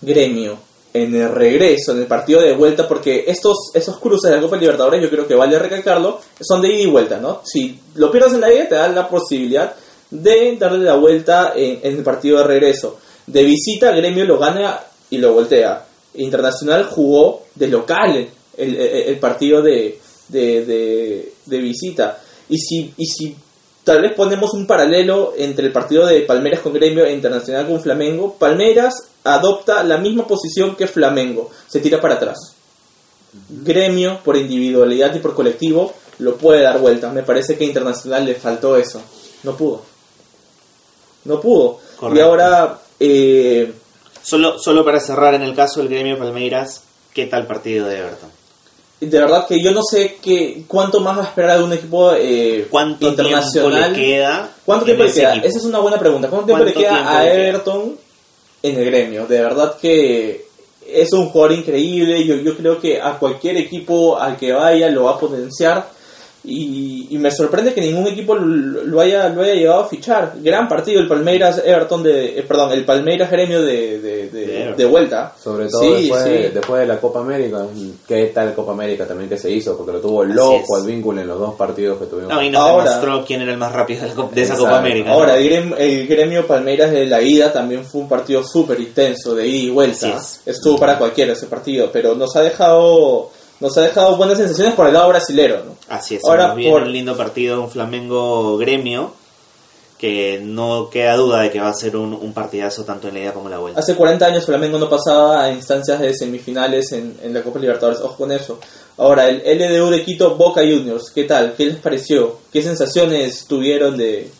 Gremio, en el regreso, en el partido de vuelta, porque estos, esos cruces de la Copa Libertadores, yo creo que vale recalcarlo, son de ida y vuelta, ¿no? Si lo pierdes en la ida, te da la posibilidad de darle la vuelta en, en el partido de regreso. De visita, Gremio lo gana y lo voltea. Internacional jugó de local el, el- el partido de, de, de- de visita. Y si, y si tal vez ponemos un paralelo entre el partido de Palmeiras con Gremio e Internacional con Flamengo, Palmeiras adopta la misma posición que Flamengo, se tira para atrás. Gremio, por individualidad y por colectivo, lo puede dar vuelta. Me parece que a Internacional le faltó eso. No pudo. No pudo. Y ahora, eh, Solo, solo para cerrar en el caso del gremio Palmeiras, ¿qué tal partido de Everton? de verdad que yo no sé qué, cuánto más va a esperar de un equipo eh, ¿Cuánto tiempo internacional. le queda? ¿Cuánto tiempo le queda? equipo? Esa es una buena pregunta. ¿Cuánto tiempo le ¿Cuánto queda tiempo a queda? Everton en el gremio? De verdad que es un jugador increíble. Yo, yo creo que a cualquier equipo al que vaya lo va a potenciar. Y, y me sorprende que ningún equipo lo, lo haya lo haya llegado a fichar. Gran partido el Palmeiras Everton de eh, perdón, el Palmeiras Gremio de, de, de- vuelta. Sobre todo Sí, después, sí. después de la Copa América, ¿qué tal Copa América también que se hizo? Porque lo tuvo loco el vínculo en los dos partidos que tuvimos. No, y nos Ahora- demostró quién era el más rápido de, la Copa- de esa. Copa América. ¿no? Ahora, el gremio, el gremio Palmeiras de la ida también fue un partido súper intenso, de ida y vuelta. Estuvo para cualquiera ese partido, pero nos ha dejado nos ha dejado buenas sensaciones por el lado brasilero. ¿no? Así es, Ahora, viene por- un lindo partido, un Flamengo gremio, que no queda duda de que va a ser un, un partidazo tanto en la ida como en la vuelta. Hace 40 años Flamengo no pasaba a instancias de semifinales en, en la Copa Libertadores. Ojo con eso. Ahora, el LDU de Quito, Boca Juniors. ¿Qué tal? ¿Qué les pareció? ¿Qué sensaciones tuvieron de...?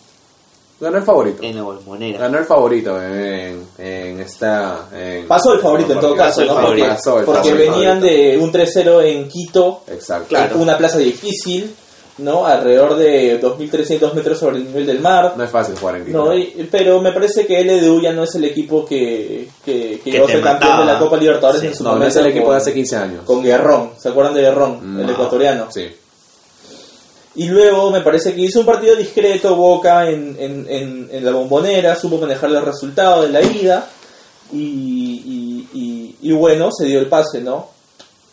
Ganó el favorito. En la bombonera. Ganó el favorito en, en esta. en- Pasó el favorito en todo caso, ¿no? Porque, Pasó el porque favorito. venían de un 3-0 en Quito, Exacto. Claro. una plaza difícil, ¿no? Alrededor de 2.300 metros sobre el nivel del mar. No es fácil jugar en Quito. No, y- pero me parece que LDU ya no es el equipo que, que, que Que campeón de la Copa Libertadores Sí. en su No, no momento. es el equipo con, de hace 15 años. con Guerrón. ¿Se acuerdan de Guerrón? El No. ecuatoriano. Sí. Y luego me parece que hizo un partido discreto Boca en, en, en, en la bombonera, supo manejar el resultado de la ida y, y, y- y bueno, se dio el pase, ¿no?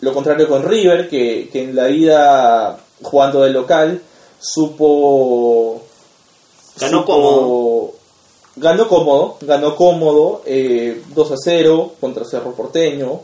Lo contrario con River, que, que en la ida jugando de local supo... Ganó supo- cómodo. Ganó cómodo, ganó cómodo, eh, 2 a 0 contra Cerro Porteño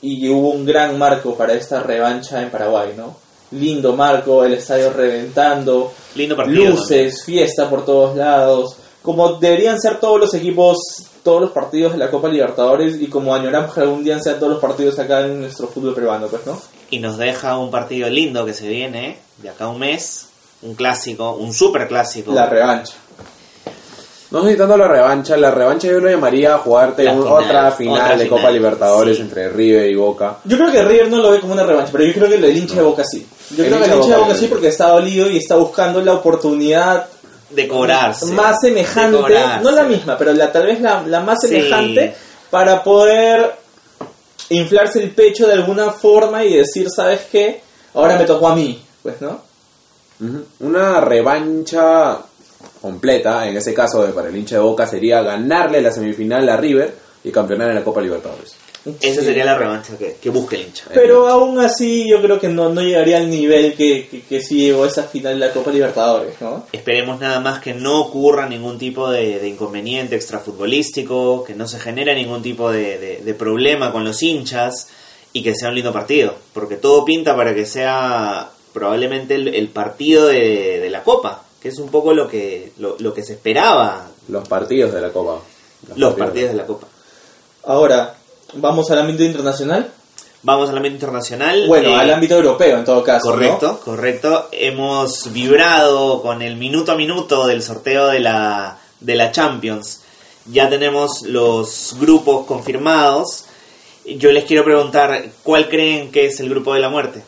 y hubo un gran marco para esta revancha en Paraguay, ¿no? Lindo marco, el estadio reventando, Lindo partido. luces, fiesta por todos lados, como deberían ser todos los equipos, todos los partidos de la Copa Libertadores y como añoramos que algún día sean todos los partidos acá en nuestro fútbol peruano, pues, ¿no? Y nos deja un partido lindo que se viene de acá a un mes. Un clásico, un super clásico. La revancha. No sé si tanto la revancha. La revancha yo lo llamaría jugarte La un- final, otra final otra de final, Copa Libertadores sí. entre River y Boca. Yo creo que River no lo ve como una revancha, pero yo creo que el hincha de Boca sí. Yo El creo que el hincha de Boca sí porque está dolido y está buscando la oportunidad de cobrarse. más semejante, cobrarse. no la misma, pero la, tal vez la, la más Sí. semejante para poder inflarse el pecho de alguna forma y decir, ¿sabes qué? Ahora me tocó a mí, pues, ¿no? Una revancha completa, en ese caso de para el hincha de Boca, sería ganarle la semifinal a River y campeonar en la Copa Libertadores. Esa Sí. sería la revancha que, que busca el hincha. Pero aún así yo creo que no, no llegaría al nivel que, que, que sí llegó esa final de la Copa Libertadores, ¿no? Esperemos nada más que no ocurra ningún tipo de, de inconveniente extrafutbolístico, que no se genere ningún tipo de, de- de problema con los hinchas y que sea un lindo partido, porque todo pinta para que sea probablemente el, el partido de, de la Copa, que es un poco lo que, lo, lo que se esperaba, Los partidos de la Copa. los partidos de la Copa. Ahora, vamos al ámbito internacional. Vamos al ámbito internacional. Bueno, eh, al ámbito europeo en todo caso. ¿no? Correcto, correcto. Hemos vibrado con el minuto a minuto del sorteo de la, de la Champions. Ya tenemos los grupos confirmados. Yo les quiero preguntar, ¿cuál creen que es el grupo de la muerte?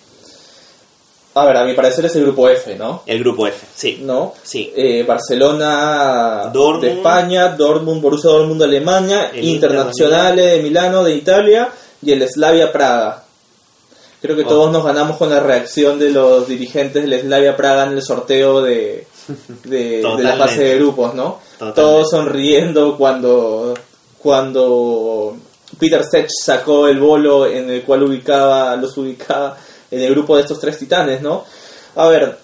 A ver, a mi parecer es el grupo F, ¿no? El grupo F, sí. ¿No? Sí. Eh, Barcelona Dortmund. de España, Dortmund, Borussia Dortmund de Alemania, El Internazionale de Milano de Italia y el Slavia Praga. Creo que Oh. todos nos ganamos con la reacción de los dirigentes del Slavia Praga en el sorteo de, <laughs> de, de la fase de grupos, ¿no? Totalmente. Todos sonriendo cuando, cuando Peter Sech sacó el bolo en el cual ubicaba, los ubicaba en el grupo de estos tres titanes, ¿no? A ver,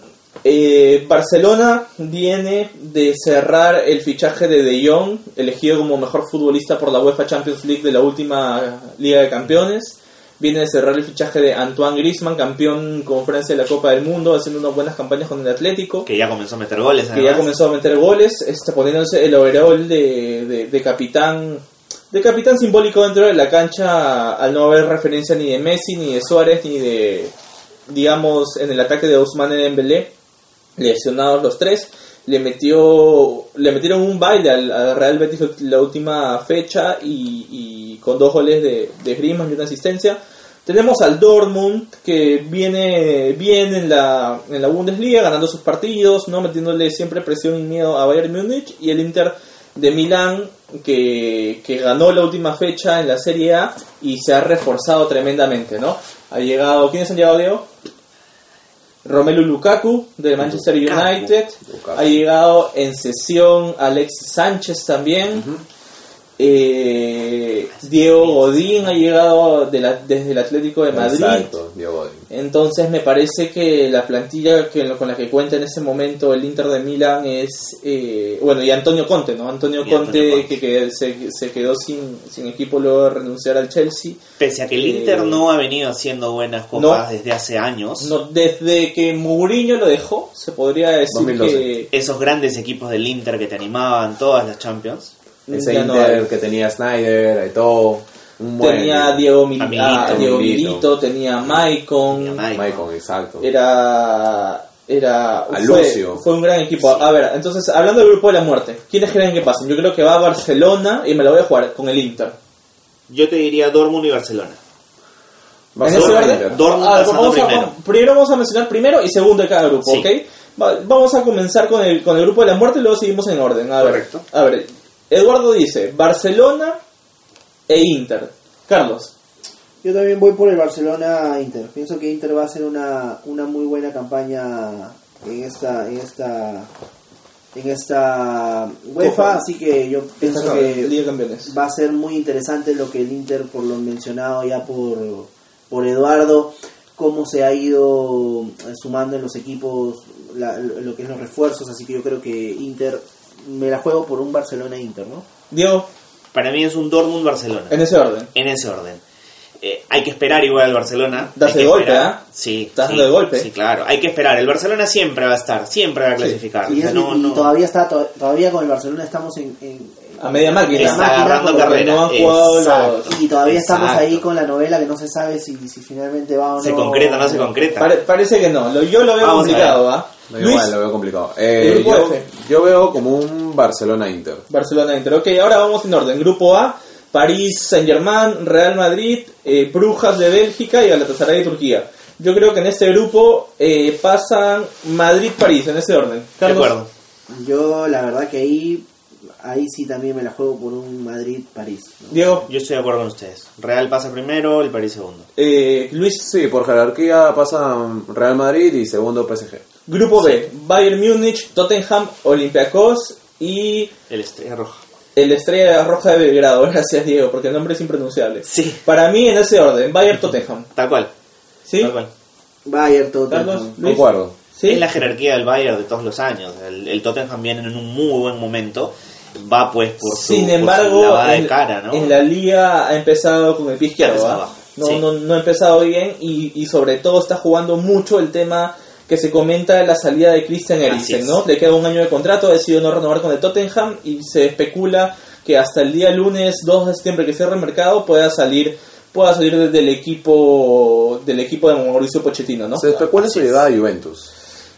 eh, Barcelona viene de cerrar el fichaje de De Jong, elegido como mejor futbolista por la UEFA Champions League de la última Liga de Campeones. Viene de cerrar el fichaje de Antoine Griezmann, campeón con Francia de la Copa del Mundo, haciendo unas buenas campañas con el Atlético Que ya comenzó a meter goles. que ya además. comenzó a meter goles, este, poniéndose el overall de, de, de capitán de capitán simbólico dentro de la cancha al no haber referencia ni de Messi, ni de Suárez, ni de, digamos, en el ataque de Ousmane Dembélé, lesionados los tres, le metió le metieron un baile al, al Real Betis la última fecha y, con dos goles de, de y una asistencia. Tenemos al Dortmund que viene bien en la, en la Bundesliga, ganando sus partidos, no metiéndole siempre presión y miedo a Bayern Múnich. Y el Inter de Milán que, que ganó la última fecha en la Serie A y se ha reforzado tremendamente, ¿no? Ha llegado, ¿quiénes han llegado, Diego? Romelu Lukaku del Manchester. United. Lukaku. Ha llegado en sesión Alexis Sánchez también. Eh, Diego Godín ha llegado de la- desde el Atlético de Madrid. Exacto, Diego Godín. Entonces me parece que la plantilla que, con la que cuenta en ese momento el Inter de Milán es, eh, bueno, y Antonio Conte, ¿no? Antonio Conte, Antonio Conte. que, que se, se quedó sin, sin equipo luego de renunciar al Chelsea. Pese a que el Eh, Inter no ha venido haciendo buenas copas no. desde hace años, No, desde que Mourinho lo dejó, se podría decir 2012. que esos grandes equipos del Inter que te animaban todas las Champions, Ese ya Inter que tenía Snyder y todo. Un buen tenía. Diego, Mil- Amiguito, ah, Diego Milito. Milito, tenía Maicon, Maicon. Exacto. era era fue, fue un gran equipo. A ver, entonces hablando del grupo de la muerte, ¿quiénes creen que pasan? Yo creo que va a Barcelona y me lo voy a jugar con el Inter. yo te diría Dortmund y Barcelona. ¿En ese Barcelona, orden? Inter. Dortmund Ah, pasando vamos a- primero. vamos- primero vamos a mencionar primero y segundo de cada grupo, Sí. ¿ok? Va- vamos a comenzar con el, con el grupo de la muerte y luego seguimos en orden. A ver, Correcto. a ver, Eduardo dice Barcelona e Inter. Carlos, Yo también voy por el Barcelona-Inter. Pienso que Inter va a hacer una, una muy buena campaña en esta en esta en esta UEFA, así que yo pienso que Liga de Campeones. va a ser muy interesante lo que el Inter, por lo mencionado ya por, por Eduardo, cómo se ha ido eh, sumando en los equipos la- lo que es los refuerzos, así que yo creo que Inter, me la juego por un Barcelona-Inter, ¿no? Diego, Para mí es un Dortmund-Barcelona. en ese orden. En ese orden. Eh, hay que esperar igual al Barcelona. Das que golpe. ¿ah? Sí. Das sí, de golpe. Sí, claro. Hay que esperar. El Barcelona siempre va a estar, siempre va a clasificar. Y, O sea, es- no- y no- todavía está to- todavía con el Barcelona estamos en, en- A media máquina. Está máquina agarrando carrera. no han jugado Exacto. los- y todavía estamos ahí con la novela que no se sabe si, si finalmente va o no. Se concreta o no se concreta. Pare- parece que no. Lo- yo lo veo Vamos complicado. ¿ah? Luis, igual, lo veo complicado. Eh, ¿El grupo yo, F? yo veo como un Barcelona-Inter. Barcelona Inter. Ok, ahora vamos en orden. Grupo A, París Saint-Germain, Real Madrid, eh, Brujas de Bélgica y Galatasaray de Turquía. Yo creo que en este grupo eh, pasan Madrid-París, en ese orden. De acuerdo. Yo la verdad que ahí ahí sí también me la juego por un Madrid-París. ¿no? Diego, Yo estoy de acuerdo con ustedes. Real pasa primero, el París segundo. eh, Luis, Sí, por jerarquía pasan Real Madrid y segundo PSG. Grupo B, Bayern Múnich, Tottenham, Olympiacos y El Estrella Roja. el Estrella Roja de Belgrado. <laughs> Gracias, Diego, porque el nombre es impronunciable. Sí. Para mí, en ese orden, Bayern-Tottenham. Tal cual. ¿Sí? Tal cual. Bayern, Tottenham. Concuerdo. ¿Sí? Es la jerarquía del Bayern de todos los años. El, el Tottenham viene en un muy buen momento. Va pues por su, Sin por su embargo, lavada en, de cara, ¿no? en la liga ha empezado con el pie izquierdo. ¿ah? No, sí. no, no ha empezado bien y, y sobre todo está jugando mucho el tema que se comenta la salida de Christian Eriksen. ¿no? Le queda un año de contrato, ha decidido no renovar con el Tottenham y se especula que hasta el día lunes 2 de septiembre que cierre el mercado pueda salir pueda salir desde el equipo del equipo de Mauricio Pochettino, ¿no? Se especula su llegada a Juventus.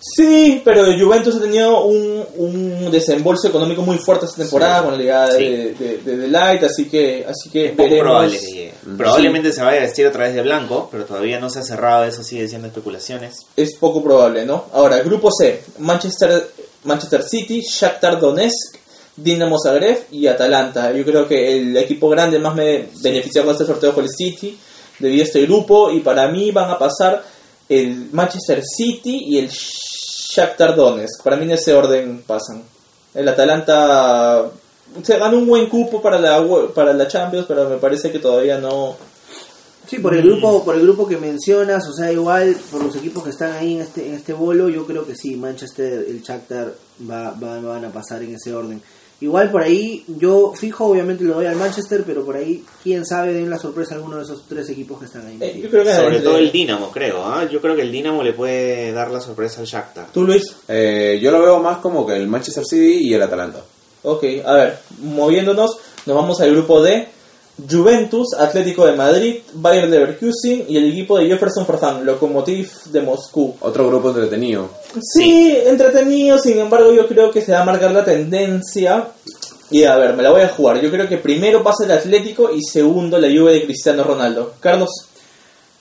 Sí, pero Juventus ha tenido un, un desembolso económico muy fuerte esta temporada Sí. con la llegada Sí. de, de, Light, así que, así que Es poco veremos. probable. Probablemente se vaya a vestir a través de blanco, pero todavía no se ha cerrado, eso sigue siendo especulaciones. Es poco probable, ¿no? Ahora, grupo C, Manchester, Manchester City, Shakhtar Donetsk, Dinamo Zagreb y Atalanta. Yo creo que el equipo grande más me beneficiado con este sorteo fue el City, debido a este grupo, y para mí van a pasar el Manchester City y el Shakhtar Donetsk. Para mí en ese orden pasan. El Atalanta se ganó un buen cupo para la para la Champions, pero me parece que todavía no Sí, por el grupo, por el grupo que mencionas, o sea, igual por los equipos que están ahí en este, en este bolo, yo creo que sí, Manchester, el Shakhtar va, va- van a pasar en ese orden. Igual por ahí, yo fijo, obviamente lo doy al Manchester, pero por ahí, quién sabe, den la sorpresa a alguno de esos tres equipos que están ahí. Eh, yo creo que Sobre entre- todo el Dinamo, creo. ¿ah? Yo creo que el Dinamo le puede dar la sorpresa al Shakhtar. ¿Tú Luis? Eh, yo lo veo más como que el Manchester City y el Atalanta. Ok, a ver, moviéndonos, nos vamos al grupo D. Juventus, Atlético de Madrid, Bayern Leverkusen y el equipo de Jefferson Farfán, Lokomotiv de Moscú. Otro grupo entretenido. Sí, entretenido, sin embargo yo creo que se va a marcar la tendencia. Y a ver, me la voy a jugar. Yo creo que primero pasa el Atlético y segundo la Juve de Cristiano Ronaldo. Carlos,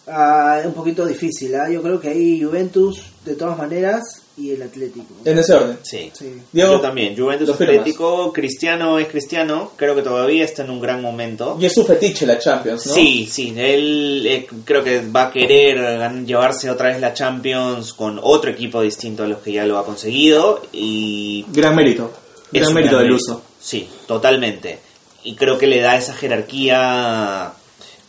Ah, es un poquito difícil, ¿ah? yo creo que ahí Juventus, de todas maneras, y el Atlético. En ese orden. Sí. Sí. Diego, Yo también. Juventus. Atlético, Cristiano es Cristiano. Creo que todavía está en un gran momento. Y es su fetiche la Champions, ¿no? Sí, sí, él eh, creo que va a querer llevarse otra vez la Champions con otro equipo distinto a los que ya lo ha conseguido y Gran mérito. es Gran mérito gran del mérito. uso. Sí, totalmente. Y creo que le da esa jerarquía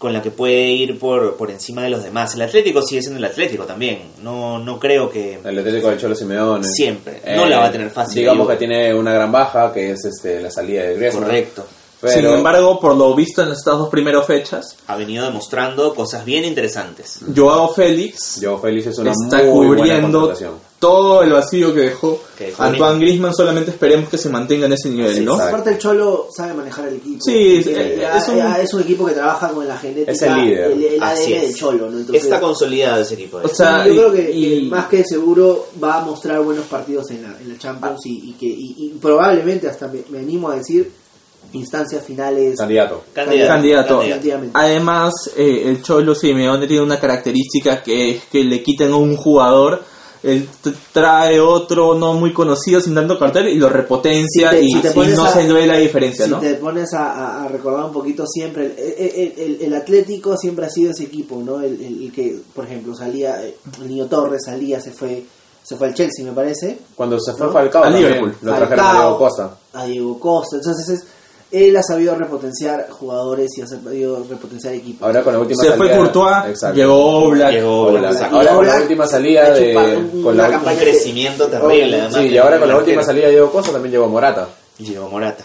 con la que puede ir por, por encima de los demás. El Atlético sigue siendo el Atlético también. No, no creo que El Atlético del Cholo Simeone. siempre. No la va a tener fácil. Digamos que tiene una gran baja, que es este la salida de Griezmann. Correcto. Pero, Sin embargo, por lo visto en estas dos primeras fechas, Ha venido demostrando cosas bien interesantes. Joao Félix Joao Félix es una está muy buena cubriendo contratación. todo el vacío que dejó Que dejó Antoine Griezmann. Solamente esperemos que se mantenga en ese nivel, ¿no? exacto. Aparte el Cholo sabe manejar el equipo. Sí, Ya- eh, ya- es un- ya es un equipo que trabaja con la genética, Es el líder. el, el Así ADN es. del Cholo, ¿no? Entonces, Está consolidado ese equipo. O sea, yo y- creo que, y- que más que seguro va a mostrar buenos partidos en la, en la Champions y, y que y, y probablemente hasta me, me animo a decir instancias finales. Candidato. Candidato. candidato. Además, eh, el Cholo Simeone tiene una característica que es que le quitan a un jugador, él trae otro no muy conocido sin tanto cartel y lo repotencia Si te- y, si te y pones no a- se ve la diferencia, si ¿no? te pones a, recordar un poquito siempre, el, el- el- el Atlético siempre ha sido ese equipo, ¿no? El, el- el que, por ejemplo, salía, eh, el niño Torres salía, se fue se fue al Chelsea, me parece. Cuando se fue ¿No? Falcao A Liverpool. lo trajeron a Diego Costa. A Diego Costa. Entonces, es- él ha sabido repotenciar jugadores y ha sabido repotenciar equipos. Ahora con la última Se salida... fue Courtois, Exacto. llegó Oblak. Llegó. Ahora Y con la última salida de... con una la, campaña Un crecimiento terrible, además. sí, y de- ahora con la última salida de Diego Costa también llegó Morata. Llegó Morata.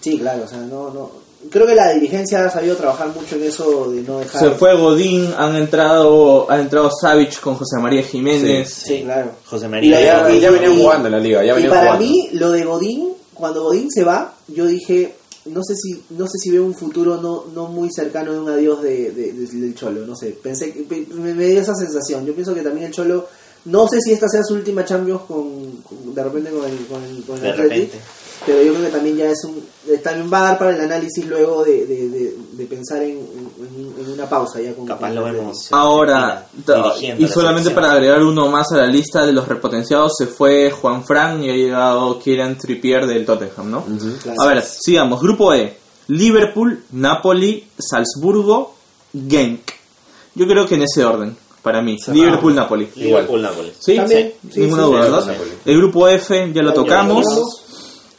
Sí, claro, o sea, no, no. Creo que la dirigencia ha sabido trabajar mucho en eso de no dejar. Se fue Godín, han entrado, ha entrado Savic con José María Jiménez. Sí, claro. José Y María. Ya, y- ya venían y- jugando en la liga, ya y para jugando. mí, lo de Godín, cuando Godín se va, yo dije, no sé si no sé si veo un futuro no, no muy cercano de un adiós de, de- de- del Cholo, no sé, pensé me, me dio esa sensación. Yo pienso que también el Cholo, no sé si esta sea su última Champions con, con- de repente con el, con el, con el Atleti, repente. Pero yo creo que también ya es un también va a dar para el análisis luego de, de, de- de pensar en, en- en una pausa ya con Capaz lo vemos. Ahora, Mira, y la solamente para agregar uno más a la lista de los repotenciados, se fue Juan Fran y ha llegado Kieran Trippier del Tottenham, ¿no? Claro. A ver, sigamos. Grupo E. Liverpool, Napoli, Salzburgo, Genk. Yo creo que en ese orden, para mí. Liverpool, Napoli. Liverpool, Nápoles. ¿Sí? También, sí, Ninguna sí, duda, sí, ¿verdad? sí. El grupo F ya lo tocamos.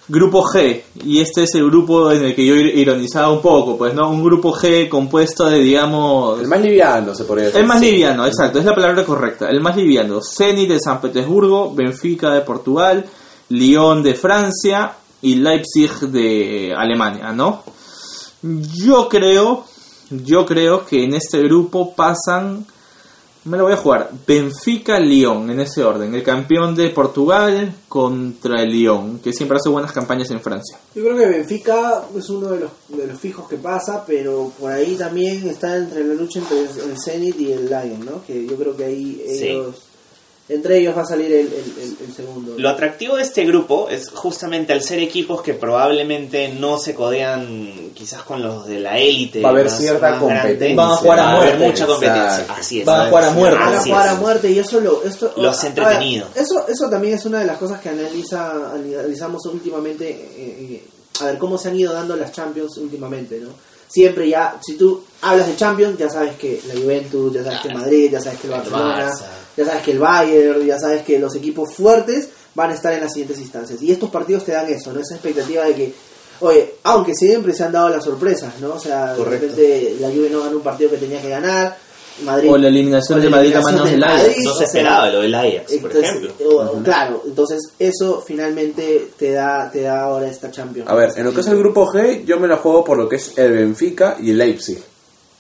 Grupo G, y este es el grupo en el que yo ir- ironizaba un poco, pues, ¿no? Un grupo G compuesto de, digamos... El más liviano, se podría decir. El más Sí. liviano, exacto, es la palabra correcta. El más liviano. Zenit de San Petersburgo, Benfica de Portugal, Lyon de Francia y Leipzig de Alemania, ¿no? Yo creo, yo creo que en este grupo pasan, me lo voy a jugar, Benfica-Lyon en ese orden. El campeón de Portugal contra el Lyon, que siempre hace buenas campañas en Francia. Yo creo que Benfica es uno de los, de los fijos que pasa, pero por ahí también está entre la lucha entre el Zenit y el Lion, ¿no? Que yo creo que ahí Sí. Entre ellos va a salir el, el- el- el segundo. Lo atractivo de este grupo es justamente al ser equipos que probablemente no se codean quizás con los de la élite. Va a haber más- cierta más competencia. Van a jugar a Va a haber muerte. mucha competencia. Exacto. Así es. Van a jugar a muerte. Van a jugar a muerte y eso lo esto Lo hace a ver, entretenido. eso eso también es una de las cosas que analiza analizamos últimamente eh, eh, a ver cómo se han ido dando las Champions últimamente no siempre ya si tú hablas de Champions ya sabes que la Juventus ya sabes que el Madrid ya sabes que el El Barcelona. Ya sabes que el Bayern ya sabes que los equipos fuertes van a estar en las siguientes instancias y estos partidos te dan eso no esa expectativa de que Oye, aunque siempre se han dado las sorpresas, ¿no? O sea, Correcto. de repente la Juve no ganó un partido que tenía que ganar, Madrid O la eliminación o de Madrid a manos del Ajax. No se sea, esperaba lo del Ajax, por entonces, ejemplo. o- Claro, entonces eso finalmente te da te da ahora esta Champions. A ver, en lo que es el grupo G, yo me la juego por lo que es el Benfica y el Leipzig.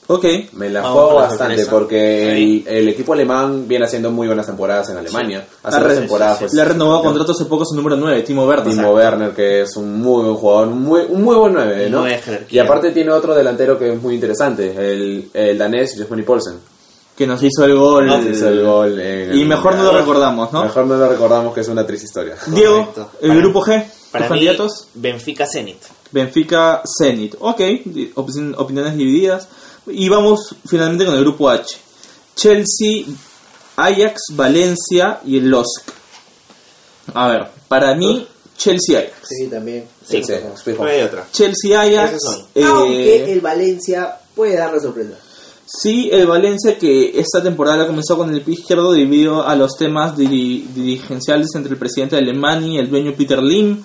Ok. Me la Vamos juego por la bastante sorpresa. porque Sí. el, el equipo alemán viene haciendo muy buenas temporadas en Alemania. Hace Ha dos temporadas. pues, Le ha renovado contrato hace poco su número 9, Timo Werner. Timo Werner, que es un muy buen jugador, un muy, un muy buen 9, ¿no? Nueve jerarquía. Y aparte tiene otro delantero que es muy interesante, el, el danés Jesper Paulsen. Que nos hizo el gol. No, Hizo el gol en Y el mejor no lo Mundial. recordamos, ¿no? Mejor no lo recordamos que es una triste historia. Diego, Correcto. el Para- grupo G, Para los mí, candidatos. Benfica Zenit. Benfica, Zenit. Ok, di- opin- opiniones divididas. Y vamos finalmente con el grupo H. Chelsea, Ajax, Valencia y el LOSC. A ver, para mí, Chelsea Ajax. Sí, también. Sí, Sí, no hay otra. Chelsea Ajax. Eh, Aunque el Valencia puede dar la sorpresa. Sí, el Valencia que esta temporada comenzó con el pie izquierdo debido a los temas diri- dirigenciales entre el presidente de Alemania y el dueño Peter Lim.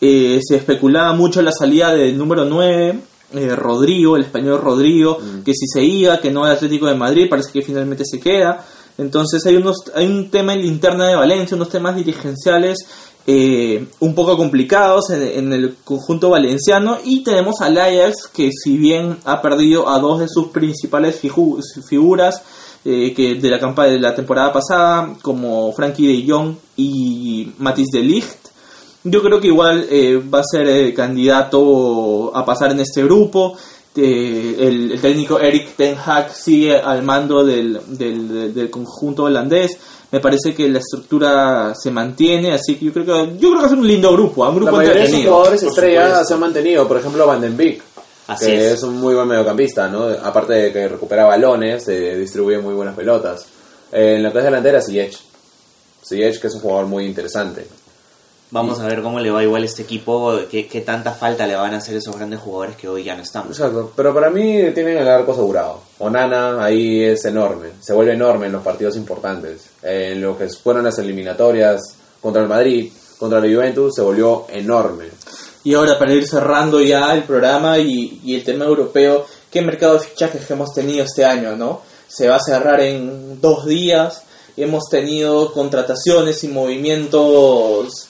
Eh, se especulaba mucho la salida del número 9, eh, Rodrigo, el español Rodrigo, que si se iba, que no al Atlético de Madrid, parece que finalmente se queda. Entonces hay, unos, hay un tema en la interna de Valencia, unos temas dirigenciales eh, un poco complicados en, en el conjunto valenciano y tenemos al Ajax que si bien ha perdido a dos de sus principales figuras eh, que de la campaña de la temporada pasada como Frankie de Jong y Matis de Ligt yo creo que igual eh, va a ser eh, candidato a pasar en este grupo. Eh, el, el técnico Eric Ten Hag sigue al mando del, del, conjunto holandés. Me parece que la estructura se mantiene, así que yo creo que yo creo que va a ser un lindo grupo, un La grupo mayoría de sus jugadores supuesto. se han mantenido. Por ejemplo, Van den Beek, Así que es. es. un muy buen mediocampista, ¿no? Aparte de que recupera balones, eh, distribuye muy buenas pelotas. Eh, en la clase delantera, Ziyech. Ziyech, que es un jugador muy interesante. Vamos a ver cómo le va igual a este equipo, qué, qué tanta falta le van a hacer esos grandes jugadores que hoy ya no están. Exacto, pero para mí tienen el arco asegurado. Onana ahí es enorme, se vuelve enorme en los partidos importantes. En lo que fueron las eliminatorias contra el Madrid, contra la Juventus, se volvió enorme. Y ahora para ir cerrando ya el programa y, y el tema europeo, ¿qué mercado de fichajes hemos tenido este año, no? Se va a cerrar en dos días, hemos tenido contrataciones y movimientos,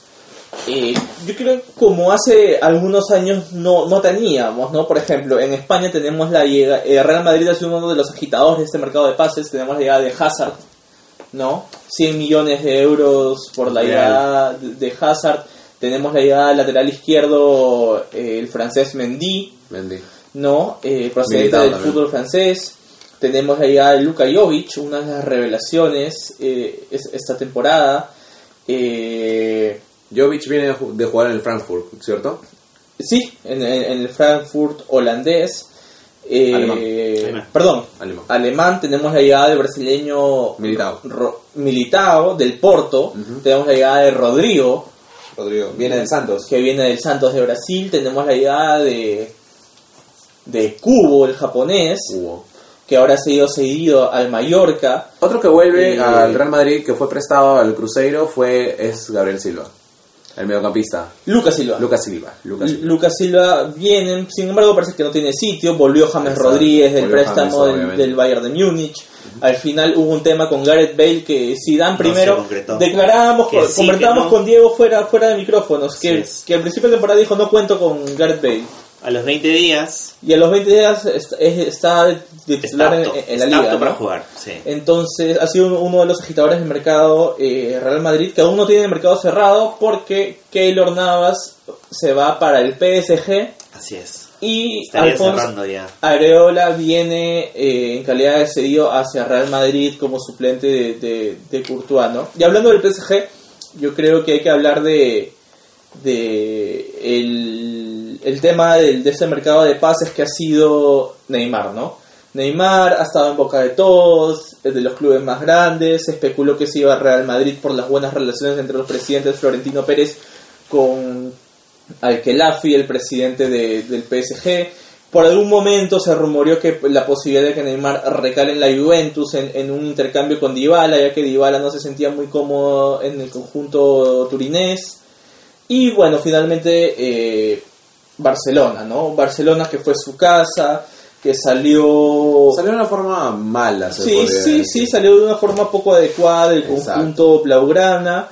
eh, yo creo como hace algunos años no, no teníamos, ¿no? Por ejemplo, en España tenemos la llegada, eh, Real Madrid ha sido uno de los agitadores de este mercado de pases, tenemos la llegada de Hazard, ¿no? 100 millones de euros por la Real. llegada de Hazard. Tenemos la llegada del lateral izquierdo, eh, el francés Mendy, Mendy. ¿no? Eh, procedente del también. fútbol francés. Tenemos la llegada de Luka Jovic, una de las revelaciones eh, es- esta temporada. Eh, Jovic viene de ju- de jugar en el Frankfurt, ¿cierto? sí, en, en- en el Frankfurt holandés. Eh, Alemán. Alemán. Perdón, Alemán. alemán. Tenemos la llegada del brasileño Militao. Ro- Militao, del Porto. Tenemos la llegada de Rodrigo, Rodrigo. Viene del Santos. que viene del Santos de Brasil. Tenemos la llegada de, de Kubo, el japonés, Hubo. que ahora ha sido cedido al Mallorca. Otro que vuelve Eh, al Real Madrid, que fue prestado al Cruzeiro, fue es Gabriel Silva, el mediocampista. Lucas Silva. Lucas Silva. Lucas Silva. Lucas Silva viene, sin embargo parece que no tiene sitio, volvió James Exacto, Rodríguez del volvió préstamo James, del, Bayern de Múnich. Al final hubo un tema con Gareth Bale que Zidane No primero declarábamos, sí, conversábamos no. con Diego fuera, fuera de micrófonos, que, que al principio de temporada dijo no cuento con Gareth Bale. A los 20 días Y a los 20 días est- es- está de titular en, apto, en la está liga. apto para ¿no? jugar. Sí. Entonces ha sido uno- de los agitadores del mercado eh, Real Madrid que aún no tiene el mercado cerrado porque Keylor Navas se va para el PSG Así es. y Estaría Alfonso cerrando ya. Areola viene eh, en calidad de cedido hacia Real Madrid como suplente de, de, de Courtois, ¿no? Y hablando del PSG, yo creo que hay que hablar de, de el, tema del, de ese mercado de pases que ha sido Neymar, ¿no? Neymar ha estado en boca de todos, de los clubes más grandes, se especuló que se iba a Real Madrid por las buenas relaciones entre los presidentes Florentino Pérez con Al-Khelafi, el presidente de- del PSG. Por algún momento se rumoreó que la posibilidad de que Neymar recale en la Juventus en, en un intercambio con Dybala, ya que Dybala no se sentía muy cómodo en el conjunto turinés. Y bueno, finalmente eh, Barcelona, ¿no? Barcelona que fue su casa, que salió... Salió de una forma mala, se Sí, sí, decir. sí, salió de una forma poco adecuada del conjunto blaugrana,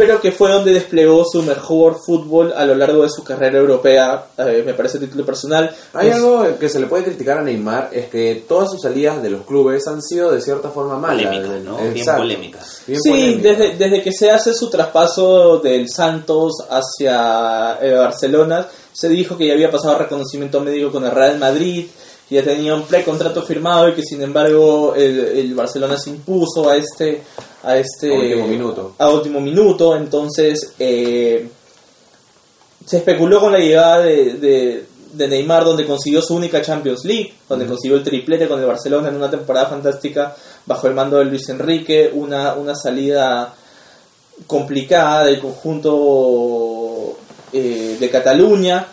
pero que fue donde desplegó su mejor fútbol a lo largo de su carrera europea, eh, me parece a título personal. Hay algo que se le puede criticar a Neymar, es que todas sus salidas de los clubes han sido de cierta forma malas. Polémicas, ¿no? Bien polémicas. Bien sí, desde, desde que se hace su traspaso del Santos hacia eh, Barcelona, se dijo que ya había pasado reconocimiento médico con el Real Madrid, que ya tenía un precontrato firmado y que sin embargo el, el Barcelona se impuso a este a este A último minuto. a último minuto, entonces eh, se especuló con la llegada de, de, de Neymar donde consiguió su única Champions League, donde consiguió el triplete con el Barcelona en una temporada fantástica bajo el mando de Luis Enrique, una, una salida complicada del conjunto eh, de Cataluña,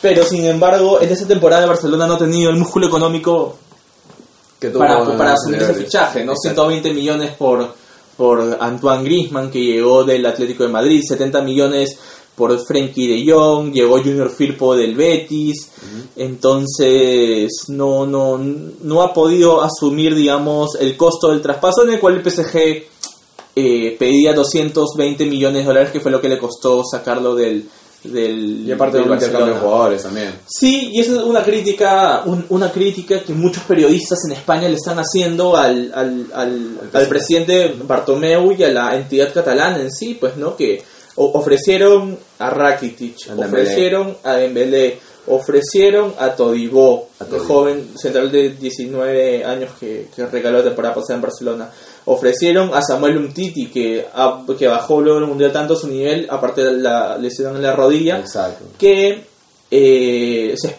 pero sin embargo en esa temporada el Barcelona no ha tenido el músculo económico Que para, para asumir ese fichaje, ¿no? Exacto. 120 millones por, por Antoine Griezmann, que llegó del Atlético de Madrid, 70 millones por Frenkie de Jong, llegó Junior Firpo del Betis, entonces no, no, no ha podido asumir, digamos, el costo del traspaso en el cual el PSG eh, pedía 220 millones de dólares, que fue lo que le costó sacarlo del, del Y aparte de un intercambio de jugadores también. Sí, y esa es una crítica, un- una crítica que muchos periodistas en España le están haciendo al, al, al, al presidente Bartomeu y a la entidad catalana en sí, pues, ¿no? Que ofrecieron a Rakitic, A ofrecieron a Dembélé, ofrecieron a Todibó, A el joven central de 19 años que, que regaló la temporada pasada en Barcelona. Ofrecieron a Samuel Umtiti, que, que bajó luego del Mundial tanto su nivel, aparte de la lesión en la rodilla, Exacto. que eh, se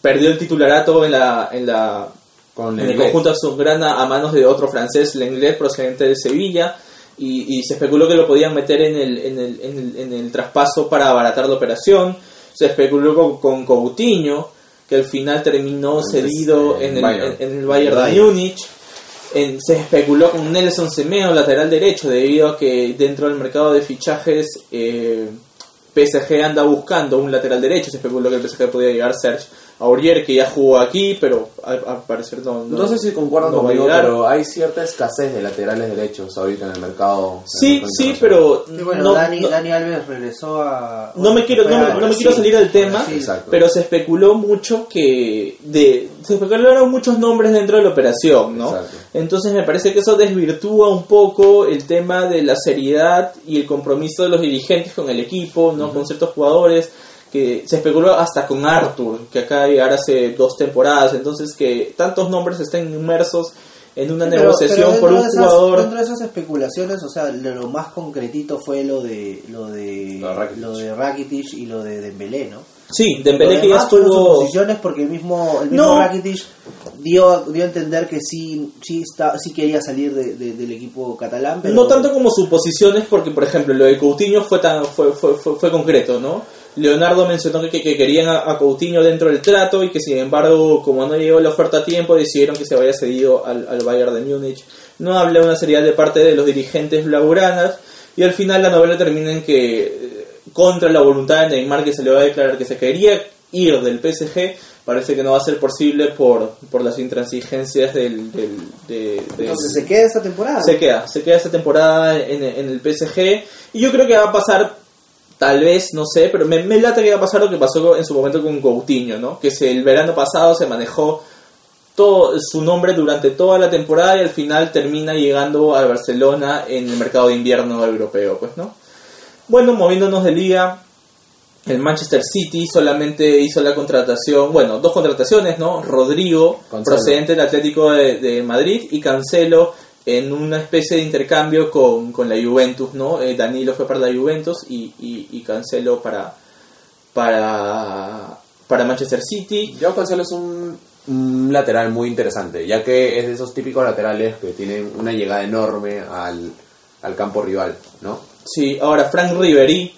perdió el titularato en la en la Con en el conjunto azulgrana a manos de otro francés Lenglet procedente de Sevilla y, y se especuló que lo podían meter en el, en el, en el, en el traspaso para abaratar la operación se especuló con, con Coutinho que al final terminó Antes, cedido eh, en el, Bayern. en, el Bayern de. Múnich en- se especuló con Nelson Semeo, lateral derecho, debido a que dentro del mercado de fichajes eh, PSG anda buscando un lateral derecho. Se especuló que el PSG podía llegar Serge Aurier, que ya jugó aquí, pero al, al parecer no, no. No sé si concuerdan no va a conmigo, pero hay cierta escasez de laterales derechos ahorita en el mercado. el Sí, sí, pero Y bueno, no, Dani, no- Dani Alves regresó a. no me quiero, no, me- quiero salir del tema, pero se especuló mucho que de se especularon muchos nombres dentro de la operación, ¿no? Exacto. Entonces me parece que eso desvirtúa un poco el tema de la seriedad y el compromiso de los dirigentes con el equipo, ¿no? Con ciertos jugadores que se especuló hasta con Arthur, que acaba de llegar hace dos temporadas, entonces que tantos nombres estén inmersos en una Sí, pero- negociación pero por un de esas- jugador. Dentro de esas especulaciones, o sea, lo, lo más concretito fue lo de lo de Lo de Rakitic. lo de Rakitic y lo de Dembélé, ¿no? Sí, Dembélé que ya estuvo suposiciones porque el mismo el mismo No. Rakitic dio dio a entender que sí sí está, sí quería salir de- de- del equipo catalán, pero No tanto como suposiciones, porque por ejemplo lo de Coutinho fue tan fue, fue, fue, fue concreto, ¿no? Leonardo mencionó que, que querían a, a Coutinho dentro del trato y que sin embargo, como no llegó la oferta a tiempo, decidieron que se vaya cedido al, al Bayern de Múnich. No habla una seriedad de parte de los dirigentes blaugranas y al final la novela termina en que eh, contra la voluntad de Neymar que se le va a declarar que se quería ir del PSG, parece que no va a ser posible por, por las intransigencias del, del, de- entonces se queda esta temporada. se queda, se queda esta temporada en, en el PSG y yo creo que va a pasar, tal vez, no sé, pero me, me late que va a pasar lo que pasó en su momento con Coutinho, ¿no? Que se, el verano pasado se manejó todo su nombre durante toda la temporada y al final termina llegando al Barcelona en el mercado de invierno europeo, pues, ¿no? Bueno, moviéndonos de liga, el Manchester City solamente hizo la contratación, bueno, dos contrataciones, ¿no? Rodrigo, Cancelo. procedente del Atlético de, de Madrid, y Cancelo en una especie de intercambio con, con la Juventus, ¿no? Eh, Danilo fue para la Juventus y, y, y Cancelo para, para, para Manchester City. Joao Cancelo es un, un lateral muy interesante, ya que es de esos típicos laterales que tienen una llegada enorme al, al campo rival, ¿no? Sí, ahora Frank Ribery,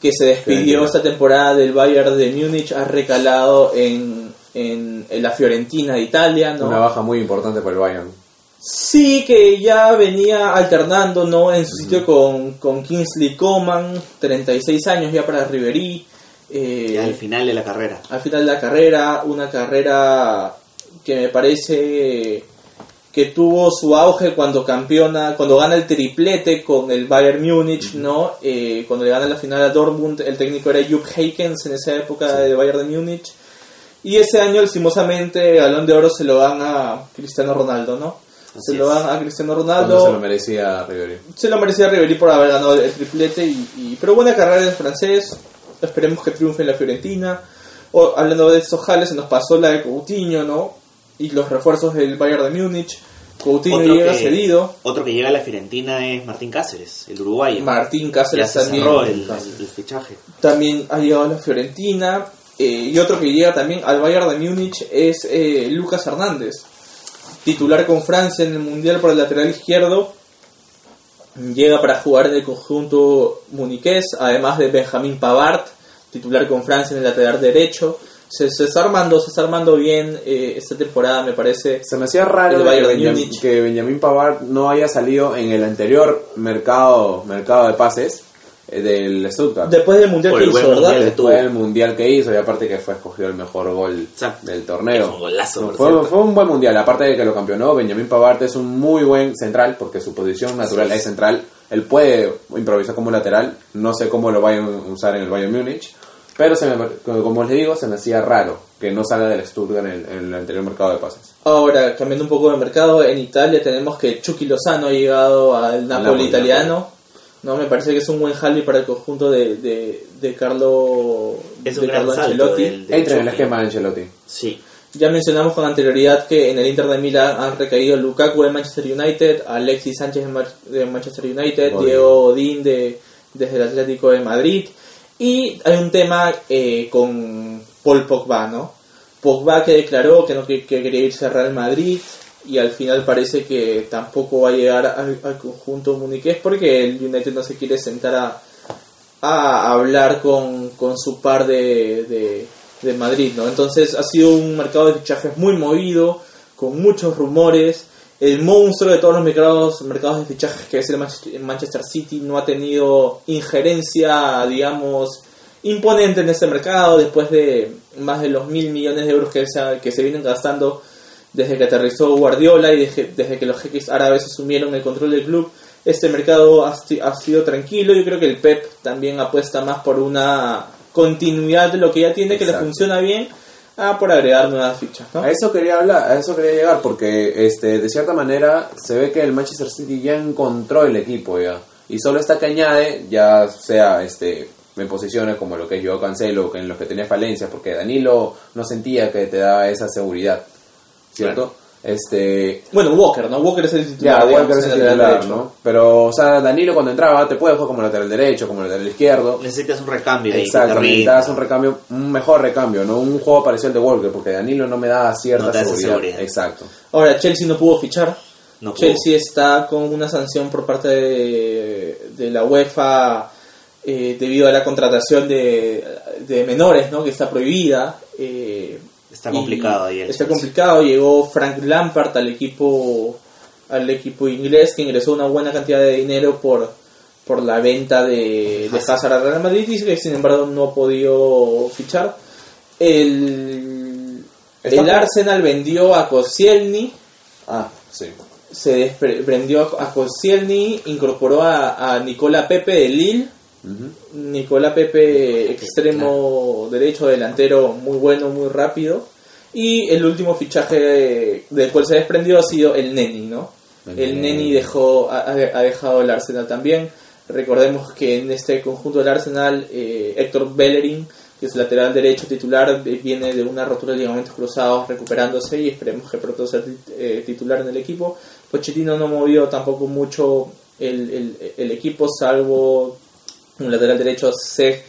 que se despidió esta temporada del Bayern de Múnich, ha recalado en, en, en la Fiorentina de Italia, ¿no? Una baja muy importante para el Bayern. Sí, que ya venía alternando, ¿no? En su sitio con, con Kingsley Coman, 36 años ya para Ribery. eh, al final de la carrera. al final de la carrera, una carrera que me parece que tuvo su auge cuando campeona, cuando gana el triplete con el Bayern Múnich, ¿no? Eh, cuando le gana la final a Dortmund, el técnico era Jupp Heykens en esa época de Bayern de Múnich. Y ese año, lastimosamente, el Galón de Oro se lo dan a Cristiano Ronaldo, ¿no? Se lo dan a Cristiano Cuando Ronaldo. se lo merecía Ribery. se lo merecía Ribery por haber ganado el triplete y, y- pero buena carrera del francés. Esperemos que triunfe en la Fiorentina. O, hablando de estos jales se nos pasó la de Coutinho no y los refuerzos del Bayern de Múnich. Coutinho Otro llega que- cedido. Otro que llega a la Fiorentina es Martín Cáceres, el uruguayo. Martín ya Cáceres se también. cerró el, el- el fichaje. también ha llegado a la Fiorentina. Eh, y otro que llega también al Bayern de Múnich es eh, Lucas Hernández titular con Francia en el Mundial por el lateral izquierdo llega para jugar en el conjunto muniqués, además de Benjamín Pavard, titular con Francia en el lateral derecho. Se, se está armando, se está armando bien eh, esta temporada, me parece. Se me hacía raro El que, Bayern de Benjam- Múnich. que Benjamín Pavard no haya salido en el anterior mercado mercado de pases del Stuttgart. Después del mundial Por que hizo, ¿verdad? mundial. Después del mundial que hizo y aparte que fue escogido el mejor gol Exacto. del torneo. Fue un golazo, fue un buen mundial, aparte de que lo campeonó, Benjamín Pavard es un muy buen central porque su posición natural es central. Él puede improvisar como lateral, no sé cómo lo vayan a usar en el Bayern Múnich, pero se me- como les digo, se me hacía raro que no salga del Stuttgart en el, en el anterior mercado de pases. Ahora, cambiando un poco de mercado, en Italia tenemos que Chucky Lozano ha llegado al Napoli Napoli, italiano. No, me parece que es un buen jale para el conjunto de, de, de Carlo, Es un de gran Carlo salto Ancelotti. del, del Entra en el esquema de Ancelotti. Sí. Ya mencionamos con anterioridad que en el Inter de Milán han recaído Lukaku de Manchester United, Alexis Sánchez de Ma- de Manchester United. Diego Odín de, desde el Atlético de Madrid. Y hay un tema eh, con Paul Pogba, ¿no? Pogba que declaró que no que, que quería irse al Real Madrid y al final parece que tampoco va a llegar al, al conjunto muniqués porque el United no se quiere sentar a, a hablar con, con su par de, de, de Madrid, ¿no? Entonces ha sido un mercado de fichajes muy movido, con muchos rumores. El monstruo de todos los mercados, mercados de fichajes que es el Manchester- City no ha tenido injerencia, digamos, imponente en este mercado después de más de los mil millones de euros que se, que se vienen gastando desde que aterrizó Guardiola y desde, desde que los jeques árabes asumieron el control del club. Este mercado ha, ha sido tranquilo. Yo creo que el Pep también apuesta más por una continuidad de lo que ya tiene, que le Exacto. funciona bien, a por agregar nuevas fichas. ¿no? A eso quería hablar, a eso quería llegar, porque este, de cierta manera se ve que el Manchester City ya encontró el equipo ya. Y solo está que añade, ya sea este en posiciones como lo que yo Cancelo, que en los que tenía falencias, porque Danilo no sentía que te daba esa seguridad. ¿Cierto? Este Bueno, Walker, ¿no? Walker es el titular. ya, digamos, Walker es en el lateral titular, derecho. ¿no? Pero, o sea, Danilo cuando entraba te puede jugar como lateral derecho, como lateral izquierdo. Necesitas un recambio. Exacto, necesitabas un recambio, un mejor recambio, no un juego parecido al de Walker, porque Danilo no me daba cierta No da seguridad. seguridad. Exacto. Ahora, Chelsea no pudo fichar. No pudo. Chelsea está con una sanción por parte de, de la UEFA eh, debido a la contratación de, de menores, ¿no? Que está prohibida. eh, Está y complicado ahí el Está Chelsea. complicado. Llegó Frank Lampard al equipo al equipo inglés que ingresó una buena cantidad de dinero por por la venta de, de Hazard al Real Madrid y que sin embargo no ha podido fichar. El, el Arsenal vendió a Koscielny Ah, sí. se desprendió a Koscielny, incorporó a, a Nicola Pepe de Lille. Nicola Pepe, extremo derecho, delantero muy bueno, muy rápido. Y el último fichaje del cual se desprendió ha sido el Neni, ¿no? El El Neni. Dejó, ha, ha dejado el Arsenal también. Recordemos que en este conjunto del Arsenal, eh, Héctor Bellerin, que es lateral derecho titular, eh, viene de una rotura de ligamentos cruzados recuperándose y esperemos que pronto sea eh, titular en el equipo. Pochettino no movió tampoco mucho el, el- el equipo, salvo un lateral derecho, Se-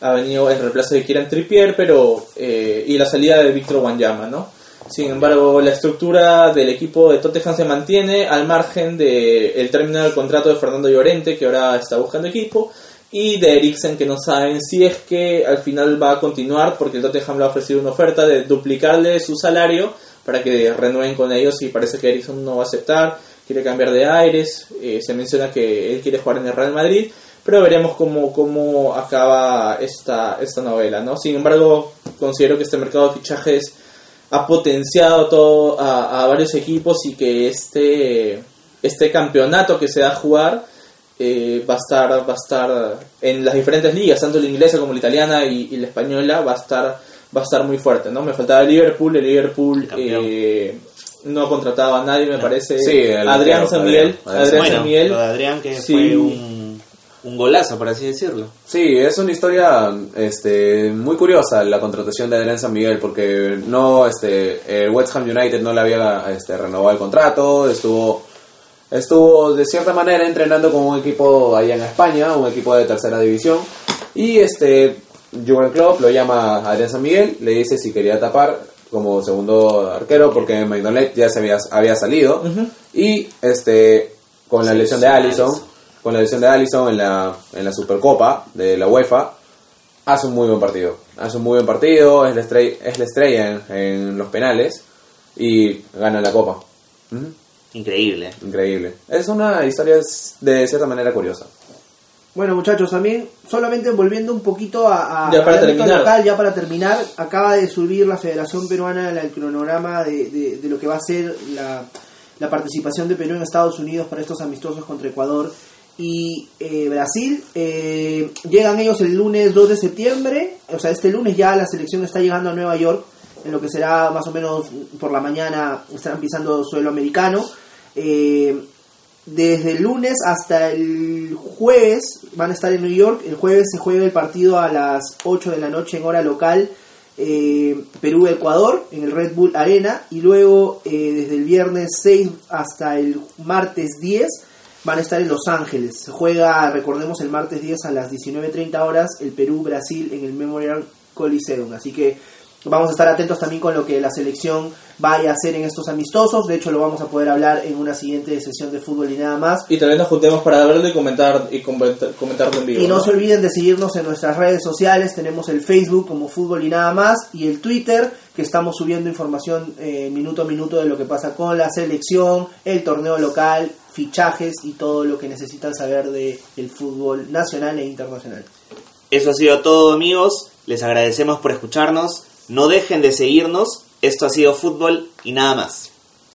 ha venido en reemplazo de Kieran Trippier, pero eh, y la salida de Víctor Wanyama, ¿no? Sin embargo, la estructura del equipo de Tottenham se mantiene al margen del el término del contrato de Fernando Llorente, que ahora está buscando equipo, y de Eriksen, que no saben si es que al final va a continuar, porque el Tottenham le ha ofrecido una oferta de duplicarle su salario para que renueven con ellos, y parece que Eriksen no va a aceptar, quiere cambiar de aires, eh, se menciona que él quiere jugar en el Real Madrid, pero veremos cómo, cómo acaba esta, esta novela, ¿no? Sin embargo, considero que este mercado de fichajes ha potenciado todo a, a varios equipos y que este, este campeonato que se da a jugar eh, va a estar va a estar en las diferentes ligas, tanto la inglesa como la italiana y, y la española va a estar va a estar muy fuerte, ¿no? Me faltaba el Liverpool, el Liverpool El eh, no ha contratado a nadie, me parece. Sí, el Adrián San Miguel, Adrián. Adrián bueno, San Miguel. lo de Adrián que Sí. fue un, un golazo, por así decirlo. Sí, es una historia este, muy curiosa la contratación de Adrián San Miguel porque no este el West Ham United no le había este, renovado el contrato, estuvo estuvo de cierta manera entrenando con un equipo allá en España, un equipo de tercera división y este Jurgen Klopp lo llama a Adrián San Miguel, le dice si quería tapar como segundo arquero porque Maignolet ya se había, había salido y este con la lesión de Allison, con la lesión de Allison en la, en la Supercopa de la UEFA, hace un muy buen partido. Hace un muy buen partido, es la estrella, es la estrella en, en los penales y gana la Copa. Increíble. Increíble. Es una historia de cierta manera curiosa. Bueno, muchachos, también solamente volviendo un poquito a, a- Ya para terminar. local, ya para terminar, acaba de subir la Federación Peruana el cronograma de, de- de lo que va a ser la, la participación de Perú en Estados Unidos para estos amistosos contra Ecuador y eh, Brasil. Eh, llegan ellos el lunes 2 de septiembre, o sea, este lunes ya la selección está llegando a Nueva York, en lo que será más o menos por la mañana, estarán pisando suelo americano. Eh, desde el lunes hasta el jueves van a estar en New York. El jueves se juega el partido a las 8 de la noche en hora local. eh, Perú-Ecuador en el Red Bull Arena. Y luego eh, desde el viernes 6 hasta el martes 10 van a estar en Los Ángeles. Se juega, recordemos, el martes 10 a las 19.30 horas el Perú-Brasil en el Memorial Coliseum. Así que Vamos a estar atentos también con lo que la selección vaya a hacer en estos amistosos. De hecho, lo vamos a poder hablar en una siguiente sesión de fútbol y nada más. Y también nos juntemos para verlo y comentar y comentar, comentarlo en vivo. Y no ¿no? se olviden de seguirnos en nuestras redes sociales. Tenemos el Facebook como Fútbol y nada más y el Twitter que estamos subiendo información eh, minuto a minuto de lo que pasa con la selección, el torneo local, fichajes y todo lo que necesitan saber del el fútbol nacional e internacional. Eso ha sido todo amigos, les agradecemos por escucharnos, no dejen de seguirnos, esto ha sido fútbol y nada más.